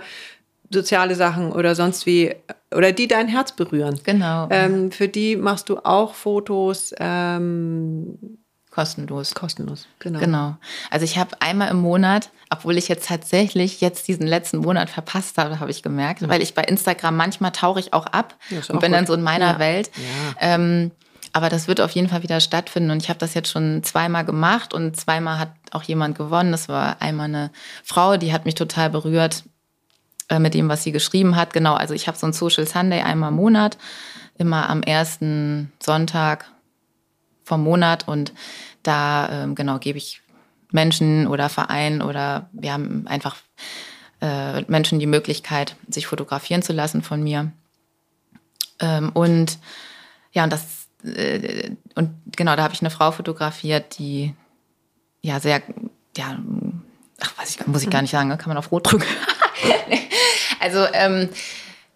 soziale Sachen oder sonst wie oder die dein Herz berühren. Genau. Ähm, für die machst du auch Fotos. Ähm, kostenlos. Kostenlos, genau. Genau. Also ich habe einmal im Monat, obwohl ich jetzt tatsächlich jetzt diesen letzten Monat verpasst habe, habe ich gemerkt, ja. weil ich bei Instagram manchmal tauche ich auch ab ja, und bin gut. dann so in meiner ja. Welt. Ähm, aber das wird auf jeden Fall wieder stattfinden und ich habe das jetzt schon zweimal gemacht und zweimal hat auch jemand gewonnen. Das war einmal eine Frau, die hat mich total berührt äh, mit dem, was sie geschrieben hat. Genau, also ich habe so ein Social Sunday einmal im Monat, immer am ersten Sonntag vom Monat und da ähm, genau gebe ich Menschen oder Vereinen oder wir haben einfach äh, Menschen die Möglichkeit, sich fotografieren zu lassen von mir. Ähm, und ja, und das äh, und genau, da habe ich eine Frau fotografiert, die ja sehr, ja, ach, weiß ich, muss ich gar nicht sagen, ne? kann man auf Rot drücken. also ähm,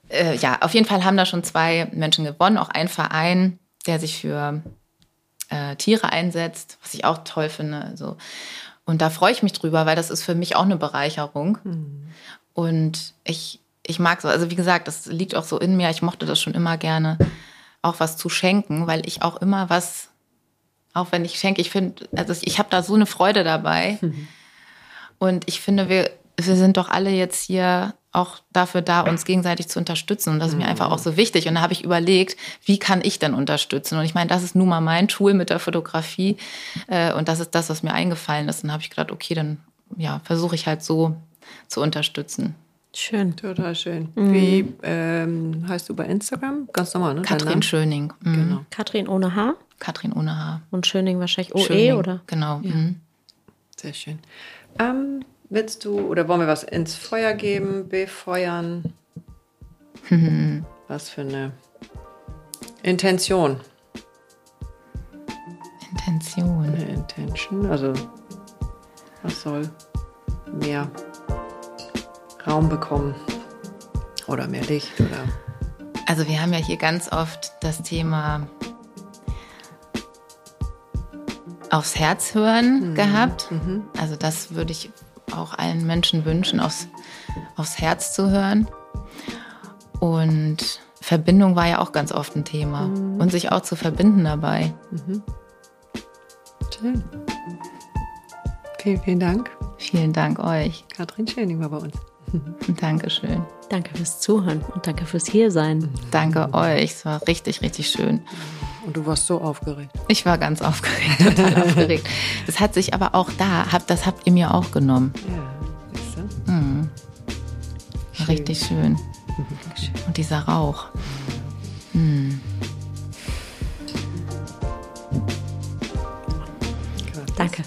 äh, ja, auf jeden Fall haben da schon zwei Menschen gewonnen, auch ein Verein, der sich für äh, Tiere einsetzt, was ich auch toll finde. Also, und da freue ich mich drüber, weil das ist für mich auch eine Bereicherung. Mhm. Und ich, ich mag so, also wie gesagt, das liegt auch so in mir, ich mochte das schon immer gerne, auch was zu schenken, weil ich auch immer was, auch wenn ich schenke, ich finde, also ich habe da so eine Freude dabei. Mhm. Und ich finde, wir, wir sind doch alle jetzt hier auch dafür da, uns gegenseitig zu unterstützen. Und das ist mir einfach auch so wichtig. Und da habe ich überlegt, wie kann ich denn unterstützen? Und ich meine, das ist nun mal mein Tool mit der Fotografie. Äh, und das ist das, was mir eingefallen ist. Und dann habe ich gedacht, okay, dann ja, versuche ich halt so zu unterstützen. Schön. Total schön. Mhm. Wie ähm, heißt du bei Instagram? Ganz normal, ne? Katrin Schöning. Mhm. Genau. Katrin ohne H? Katrin ohne H. Und Schöning wahrscheinlich OE, Schöning, oder? Genau. Ja. Mhm. Sehr schön. Ähm, willst du oder wollen wir was ins Feuer geben, befeuern? was für eine Intention? Intention. Eine Intention, also was soll mehr Raum bekommen oder mehr Licht oder also wir haben ja hier ganz oft das Thema aufs Herz hören mhm. gehabt. Mhm. Also das würde ich auch allen Menschen wünschen, aufs, aufs Herz zu hören. Und Verbindung war ja auch ganz oft ein Thema. Mhm. Und sich auch zu verbinden dabei. Mhm. Schön. Vielen, vielen Dank. Vielen Dank euch. Katrin Schöning war bei uns. Dankeschön. Danke fürs Zuhören und danke fürs Hiersein. Danke euch. Es war richtig, richtig schön. Und du warst so aufgeregt. Ich war ganz aufgeregt, total aufgeregt. Das hat sich aber auch da, das habt ihr mir auch genommen. Ja, ist mhm. schön. Richtig schön. Und dieser Rauch. Mhm. Danke. Danke.